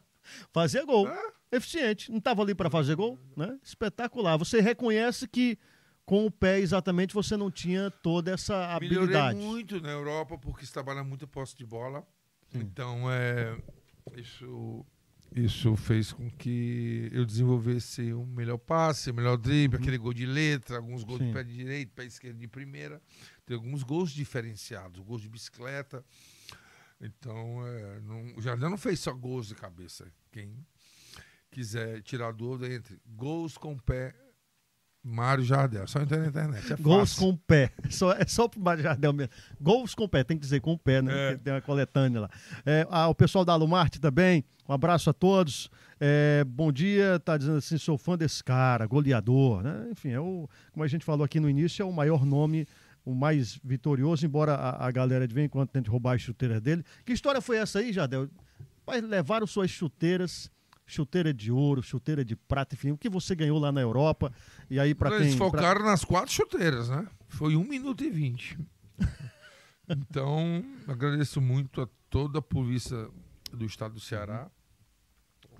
Fazia gol. É? eficiente. Não estava ali para fazer gol, né? Espetacular. Você reconhece que com o pé exatamente você não tinha toda essa habilidade. Melhorei muito na Europa porque se trabalha muito posse de bola. Sim. Então é isso isso fez com que eu desenvolvesse um melhor passe, um melhor drible, uhum. aquele gol de letra, alguns gols Sim. de pé direito, pé esquerdo de primeira. Tem alguns gols diferenciados, gols de bicicleta. Então, é, não, o Jardim não fez só gols de cabeça. Quem quiser tirar dúvida entre gols com pé, Mário Jardel. Só entrar na internet. É gols com pé. Só, é só pro Mário Jardel mesmo. Gols com pé, tem que dizer com pé, né? É. Tem uma coletânea lá. É, ah, o pessoal da Alumarte também. Um abraço a todos. É, bom dia, tá dizendo assim, sou fã desse cara, goleador, né? Enfim, é o, como a gente falou aqui no início, é o maior nome, o mais vitorioso, embora a, a galera de vez em quando tente roubar as chuteiras dele. Que história foi essa aí, Jardel? Levaram suas chuteiras chuteira de ouro, chuteira de prata, enfim, o que você ganhou lá na Europa. E aí para quem. Eles focaram pra... nas quatro chuteiras, né? Foi 1 minuto e 20. Então, agradeço muito a toda a polícia do estado do Ceará.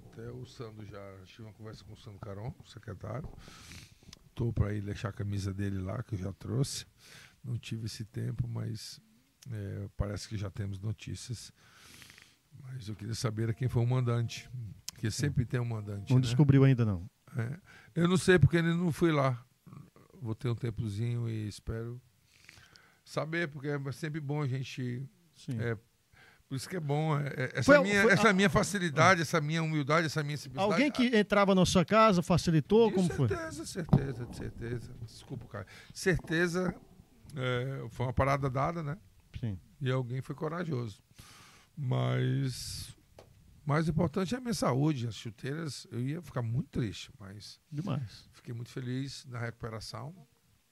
Até o Sandro já tive uma conversa com o Sandro Caron, o secretário. Estou para ir deixar a camisa dele lá, que eu já trouxe. Não tive esse tempo, mas é, parece que já temos notícias. Mas eu queria saber quem foi o mandante. Porque sempre tem um mandante. Não né? descobriu ainda, não. É. Eu não sei porque ele não fui lá. Vou ter um tempozinho e espero saber, porque é sempre bom a gente. Sim. É, por isso que é bom. é- é- essa, Foi a- minha, foi essa a- minha facilidade, essa minha humildade, essa minha simplicidade. Alguém que entrava na sua casa facilitou? Como foi? certeza, certeza, certeza. Desculpa, cara. Certeza é, foi uma parada dada, né? Sim. E alguém foi corajoso. Mas mais importante é a minha saúde. As chuteiras, eu ia ficar muito triste, mas Demais. fiquei muito feliz na recuperação.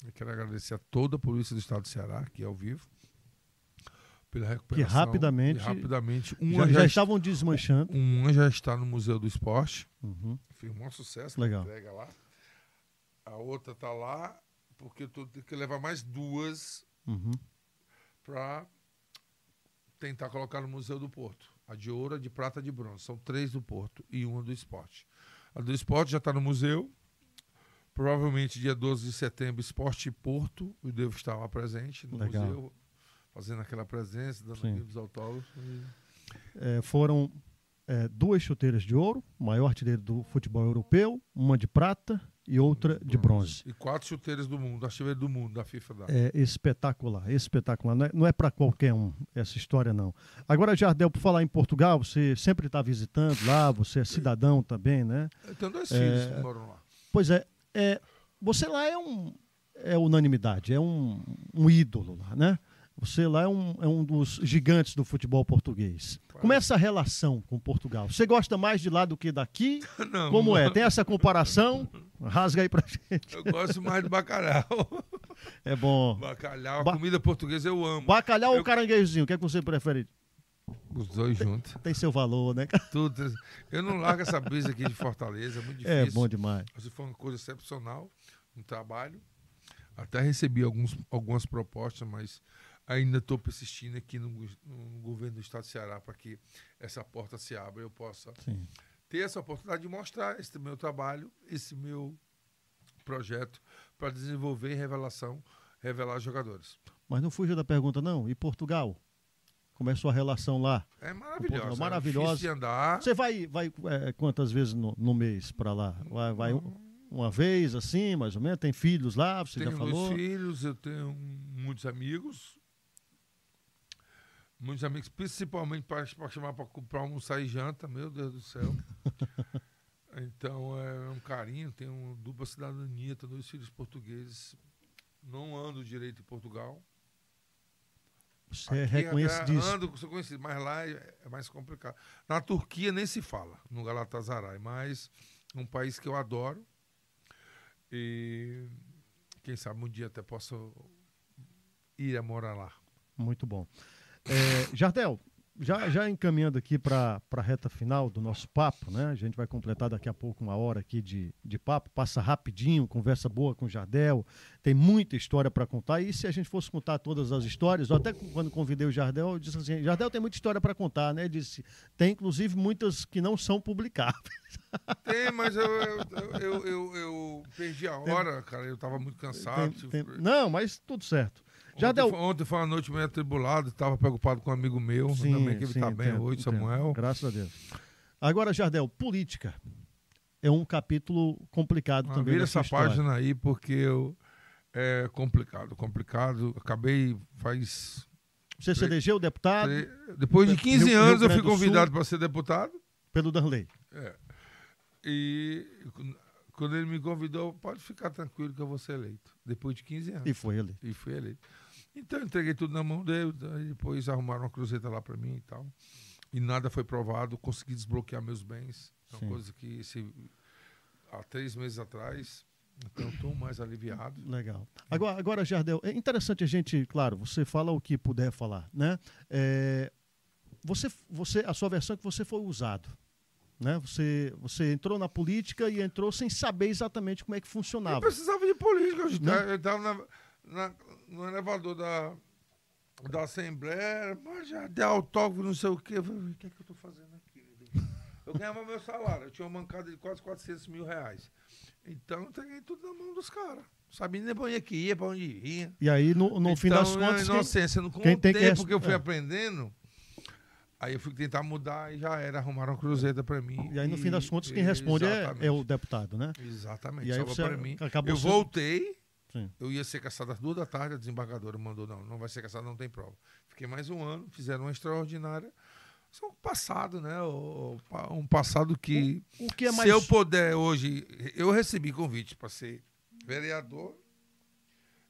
Eu quero agradecer a toda a polícia do estado do Ceará, que é ao vivo, pela recuperação. rapidamente- E rapidamente. Já, Uma já já, estavam desmanchando. uma já está no Museu do Esporte. Uhum. Um maior sucesso. Legal. Entrega lá. A outra tá lá, porque eu tô tendo que levar mais duas Uhum. para tentar colocar no Museu do Porto. A de ouro, a de prata e a de bronze. São três do Porto e uma do esporte. A do esporte já está no museu. Provavelmente dia 12 de setembro, Esporte e Porto. Eu devo estar lá presente no Legal. museu, fazendo aquela presença, dando Sim. aqueles autógrafos. É, foram é, duas chuteiras de ouro, maior artilheiro do futebol europeu, uma de prata e outra de bronze. E quatro chuteiras do mundo, artilheiro do mundo, da FIFA. Da. É espetacular, espetacular. Não é, não é para qualquer um essa história, não. Agora, Jardel, por falar em Portugal, você sempre está visitando lá, você é cidadão também, né? Eu tenho dois É, filhos que moram lá. Pois é, é, você lá é um é unanimidade, é um, um ídolo lá, né? Você lá é um, é um dos gigantes do futebol português. Como é essa relação com Portugal? Você gosta mais de lá do que daqui? Não, Como é? Tem essa comparação? Rasga aí pra gente. Eu gosto mais de bacalhau. É bom. Bacalhau, a Ba- comida portuguesa eu amo. Bacalhau ou Eu- caranguejozinho? O que é que você prefere? Os dois juntos. Tem seu valor, né? Tudo. Eu não largo essa brisa aqui de Fortaleza, é muito difícil. É bom demais. Mas foi uma coisa excepcional, um trabalho. Até recebi alguns, algumas propostas, mas ainda estou persistindo aqui no, no governo do estado do Ceará para que essa porta se abra e eu possa Sim. Ter essa oportunidade de mostrar esse meu trabalho, esse meu projeto para desenvolver revelação, revelar jogadores. Mas não fuja da pergunta, não. E Portugal? Como é a sua relação lá? É. Maravilhosa. É difícil de andar. Você vai, vai é, quantas vezes no, no mês para lá? Vai, vai um- uma vez, assim, mais ou menos? Tem filhos lá, você tenho já falou? filhos, eu tenho muitos amigos. Muitos amigos, principalmente para chamar para almoçar e janta, meu Deus do céu. então é um carinho, tenho dupla cidadania, tenho dois filhos portugueses. Não ando direito em Portugal. Você é Aqui reconhecidíssimo. até Ando, sou conhecido, mas lá é, é mais complicado. Na Turquia nem se fala, no Galatasaray, mas é um país que eu adoro. E quem sabe um dia até posso ir a morar lá. Muito bom. É, Jardel, já, já encaminhando aqui para a reta final do nosso papo, né? A gente vai completar daqui a pouco uma hora aqui de, de papo, passa rapidinho, conversa boa com o Jardel, tem muita história para contar. E se a gente fosse contar todas as histórias, eu até quando convidei o Jardel, eu disse assim: Jardel tem muita história para contar, né? Ele disse: tem inclusive muitas que não são publicáveis. Tem, mas eu, eu, eu, eu- eu perdi a hora, cara. Eu estava muito cansado. Tem- tem- Não, mas tudo certo. Ontem, Jardel. foi- ontem foi uma noite meio atribulada, estava preocupado com um amigo meu. bem que ele está bem entendo, hoje, entendo. Samuel. Graças a Deus. Agora, Jardel, política é um capítulo complicado Ah, também vira essa história. página aí, porque eu, é complicado, complicado. Acabei faz. Você se elegeu deputado tre- Depois de Rio- 15 Rio anos eu Grande fui convidado para ser deputado. pelo Darley. É. E quando ele me convidou, pode ficar tranquilo que eu vou ser eleito. Depois de 15 anos. E foi ele. E fui eleito. Então eu entreguei tudo na mão dele, depois arrumaram uma cruzeta lá para mim e tal. E nada foi provado, consegui desbloquear meus bens. É uma Sim. coisa que se, há três meses atrás, então estou mais aliviado. Legal. Agora, agora, Jardel, é interessante a gente, claro, você fala o que puder falar, né? É, você, você, a sua versão é que você foi usado. Né? Você, você entrou na política e entrou sem saber exatamente como é que Eu funcionava. precisava de política. Eu Né? estava na, na- no elevador da, da Assembleia, mas já deu autógrafo, não sei o quê. Eu falei, o que é que eu tô fazendo aqui? Eu ganhava meu salário, eu tinha uma mancada de quase 400 mil reais. Então eu entreguei tudo na mão dos caras. Sabia nem pra onde é que ia, pra onde ia. E aí, no, no fim das Então, contas, quem- inocência, no quem tem que tempo res- que eu fui é. aprendendo, aí eu fui tentar mudar e já era, arrumaram uma cruzeta pra mim. e aí, no fim das contas, quem responde é, é o deputado, né? Exatamente, E aí você pra mim. acabou Eu sendo- voltei, Sim. eu ia ser caçado às duas da tarde, a desembargadora mandou, não, não vai ser caçado, não tem prova. Fiquei mais um ano, fizeram uma extraordinária. Só um passado, né? o- o- Um passado que, O que é mais. se eu puder hoje, eu recebi convite para ser vereador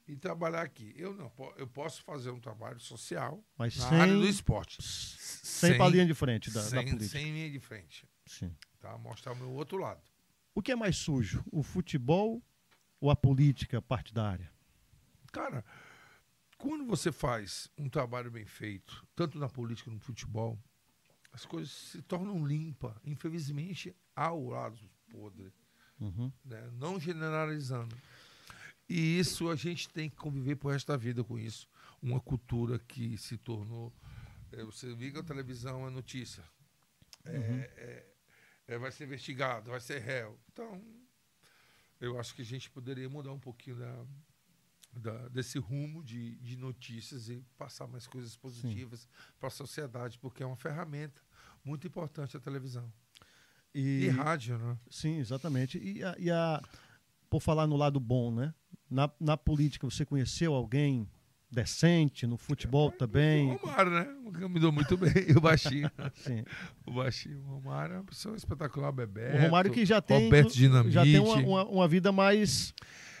e trabalhar aqui. Eu não, eu posso fazer um trabalho social Mas na sem, área do esporte. sem, linha de frente da, da sem, política. sem linha de frente, Sim. tá? Mostrar o meu outro lado. O que é mais sujo? O futebol ou a política partidária? Cara, quando você faz um trabalho bem feito, tanto na política como no futebol, as coisas se tornam limpas. Infelizmente, há o lado podre, Uhum. né? não generalizando. E isso a gente tem que conviver pro resto da vida com isso. Uma cultura que se tornou. é, você liga a televisão, é notícia. É, é, é, vai ser investigado, vai ser réu. Então, eu acho que a gente poderia mudar um pouquinho da, da- desse rumo de, de notícias e passar mais coisas positivas para a sociedade, porque é uma ferramenta muito importante a televisão. E, E, rádio, né? sim, exatamente. E a, e a- por falar no lado bom, né? Na, na política, você conheceu alguém decente? No futebol também? O Romário, né? Me deu muito bem. E o Baixinho. Sim. O Baixinho. O Romário é uma pessoa espetacular, Bebeto. O Romário que já tem, Roberto Dinamite. já tem uma, uma, uma vida mais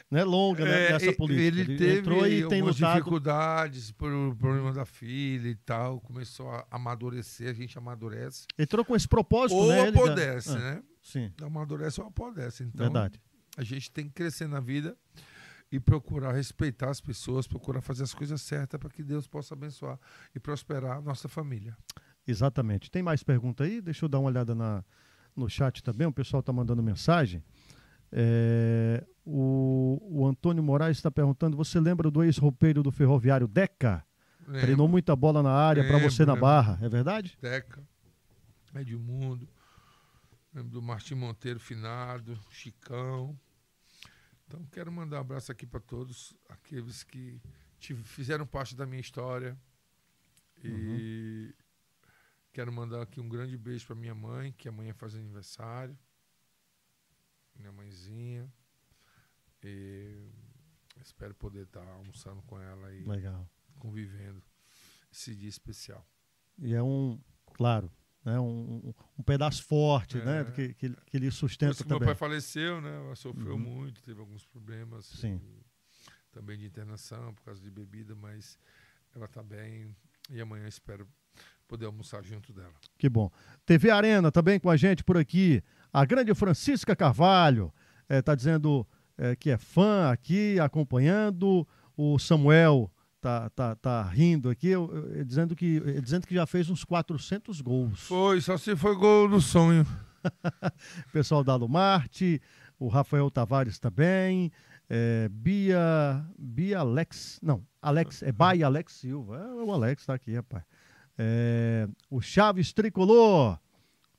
né, longa né, É, nessa política. Ele, teve entrou e tem lutado. dificuldades por problema da filha e tal. Começou a amadurecer, a gente amadurece. Entrou com esse propósito, ou né? ele já- apodrece, Ah, né? Sim, Amadurece ou apodrece. Então, verdade. a gente tem que crescer na vida e procurar respeitar as pessoas, procurar fazer as coisas certas para que Deus possa abençoar e prosperar a nossa família. Exatamente. Tem mais pergunta aí? Deixa eu dar uma olhada na, no chat também. O pessoal está mandando mensagem. É, o, o Antônio Moraes está perguntando: você lembra do ex-roupeiro do ferroviário Deca? Treinou muita bola na área para você na barra, é verdade? Teca, Edmundo, lembro do Martim Monteiro Finado, Chicão. Então quero mandar um abraço aqui para todos aqueles que tive- fizeram parte da minha história. E quero mandar aqui um grande beijo para minha mãe, que amanhã faz aniversário. Minha mãezinha. E espero poder estar almoçando com ela e Legal. convivendo esse dia especial. E é um, claro, né, um, um- pedaço forte, É. né? Que, que, que ele sustenta que meu também. pai faleceu, né? Sofreu Uhum. muito, teve alguns problemas. Sim. também de internação por causa de bebida, mas ela está bem. E amanhã espero poder almoçar junto dela. Que bom. TV Arena também com a gente por aqui. A grande Francisca Carvalho está dizendo eh, que é fã aqui, acompanhando. O Samuel tá, tá, tá rindo aqui, eu- eu- dizendo, que, dizendo que já fez uns 400 gols. Foi, só se foi gol no sonho. pessoal da Lumarte, o Rafael Tavares também, é, Bia, Bia Alex, não, Alex, é Baia Alex Silva, é, o Alex está aqui, rapaz. É, o Chaves Tricolor,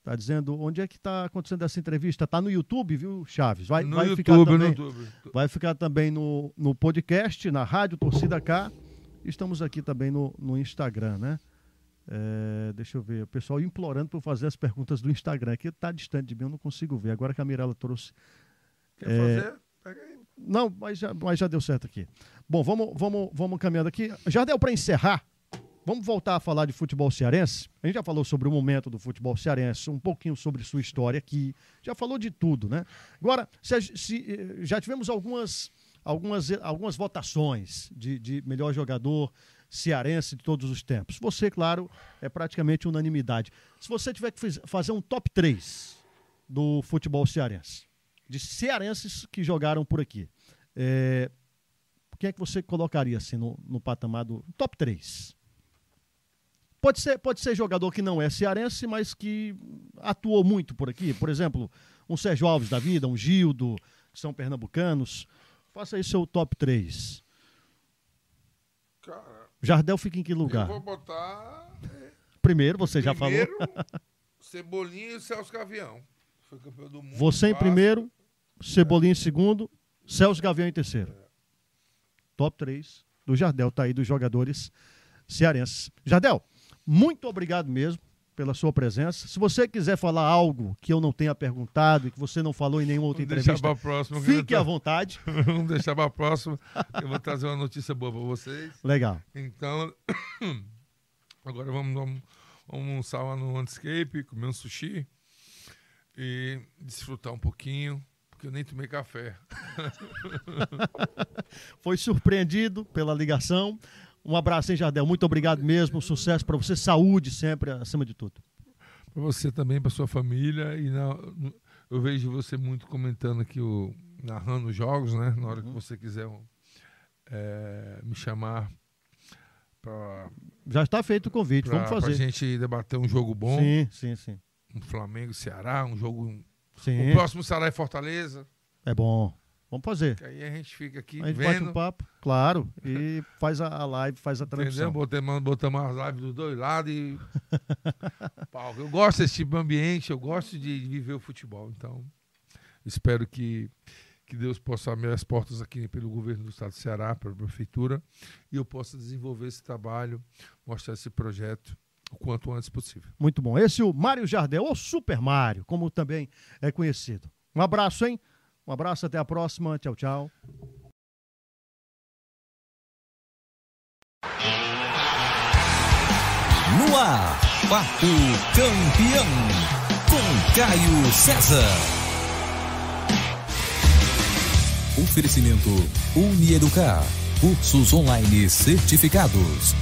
tá dizendo, onde é que está acontecendo essa entrevista? Tá no YouTube, viu, Chaves? Vai, no vai YouTube, ficar no também, YouTube. vai ficar também no, no podcast, na Rádio Torcida K, estamos aqui também no, no Instagram, né? É, deixa eu ver, o pessoal implorando para fazer as perguntas do Instagram, que está distante de mim, eu não consigo ver. Agora que a Mirella trouxe. Quer É, fazer? Pega aí. Não, mas já, mas já deu certo aqui. Bom, vamos, vamos, vamos caminhando aqui. Já deu para encerrar. Vamos voltar a falar de futebol cearense. A gente já falou sobre o momento do futebol cearense, um pouquinho sobre sua história aqui. Já falou de tudo, né? Agora, se, se, eh, já tivemos algumas, algumas, algumas votações de, de melhor jogador cearense de todos os tempos. Você, claro, é praticamente unanimidade. Se você tiver que fazer um top 3 do futebol cearense, de cearenses que jogaram por aqui, é, quem é que você colocaria assim no, no patamar do top 3? Pode ser, pode ser jogador que não é cearense, mas que atuou muito por aqui. Por exemplo, um Sérgio Alves da vida, um Gildo, que são pernambucanos. Faça aí seu top 3. Cara, Jardel fica em que Eu lugar? vou botar. Primeiro, você já falou. primeiro, Cebolinha e Celso Gavião. Foi campeão do mundo. Você em primeiro, Cebolinha em segundo, Celso Gavião em terceiro. Top 3 do Jardel, tá aí dos jogadores cearenses. Jardel, muito obrigado mesmo pela sua presença. Se você quiser falar algo que eu não tenha perguntado e que você não falou em nenhuma outra Vamos deixar entrevista, pra próxima. fique à vontade. Vamos deixar pra próxima. Eu vou trazer uma notícia boa pra vocês. Legal. Então, agora vamos, vamos, vamos almoçar lá no Landscape, comer um sushi e desfrutar um pouquinho, porque eu nem tomei café. Foi surpreendido pela ligação. Um abraço, hein, Jardel? Muito obrigado mesmo. Sucesso para você. Saúde sempre, acima de tudo. Para você também, para sua família. E na- eu vejo você muito comentando aqui, o, narrando os jogos, né? Na hora que você quiser é, me chamar para Já está feito o convite. Vamos a fazer. gente debater um jogo bom, Sim, sim, sim. um Flamengo e Ceará, um jogo. Sim. O próximo Ceará e Fortaleza. É bom. Vamos fazer. Que aí a gente fica aqui A gente bate vendo. um papo, claro, e faz a, a live, faz a Entendeu? transmissão. Botamos, botamos as lives dos dois lados e. Eu gosto desse tipo de ambiente, eu gosto de viver o futebol. Então, espero que, que Deus possa abrir as portas aqui pelo governo do estado do Ceará, pela prefeitura, e eu possa desenvolver esse trabalho, mostrar esse projeto o quanto antes possível. Muito bom. Esse é o Mário Jardel, ou Super Mário, como também é conhecido. Um abraço, hein? Um abraço, até a próxima. Tchau, tchau. No ar, Papo Campeão, com Caio César. Oferecimento Unieducar, cursos online certificados.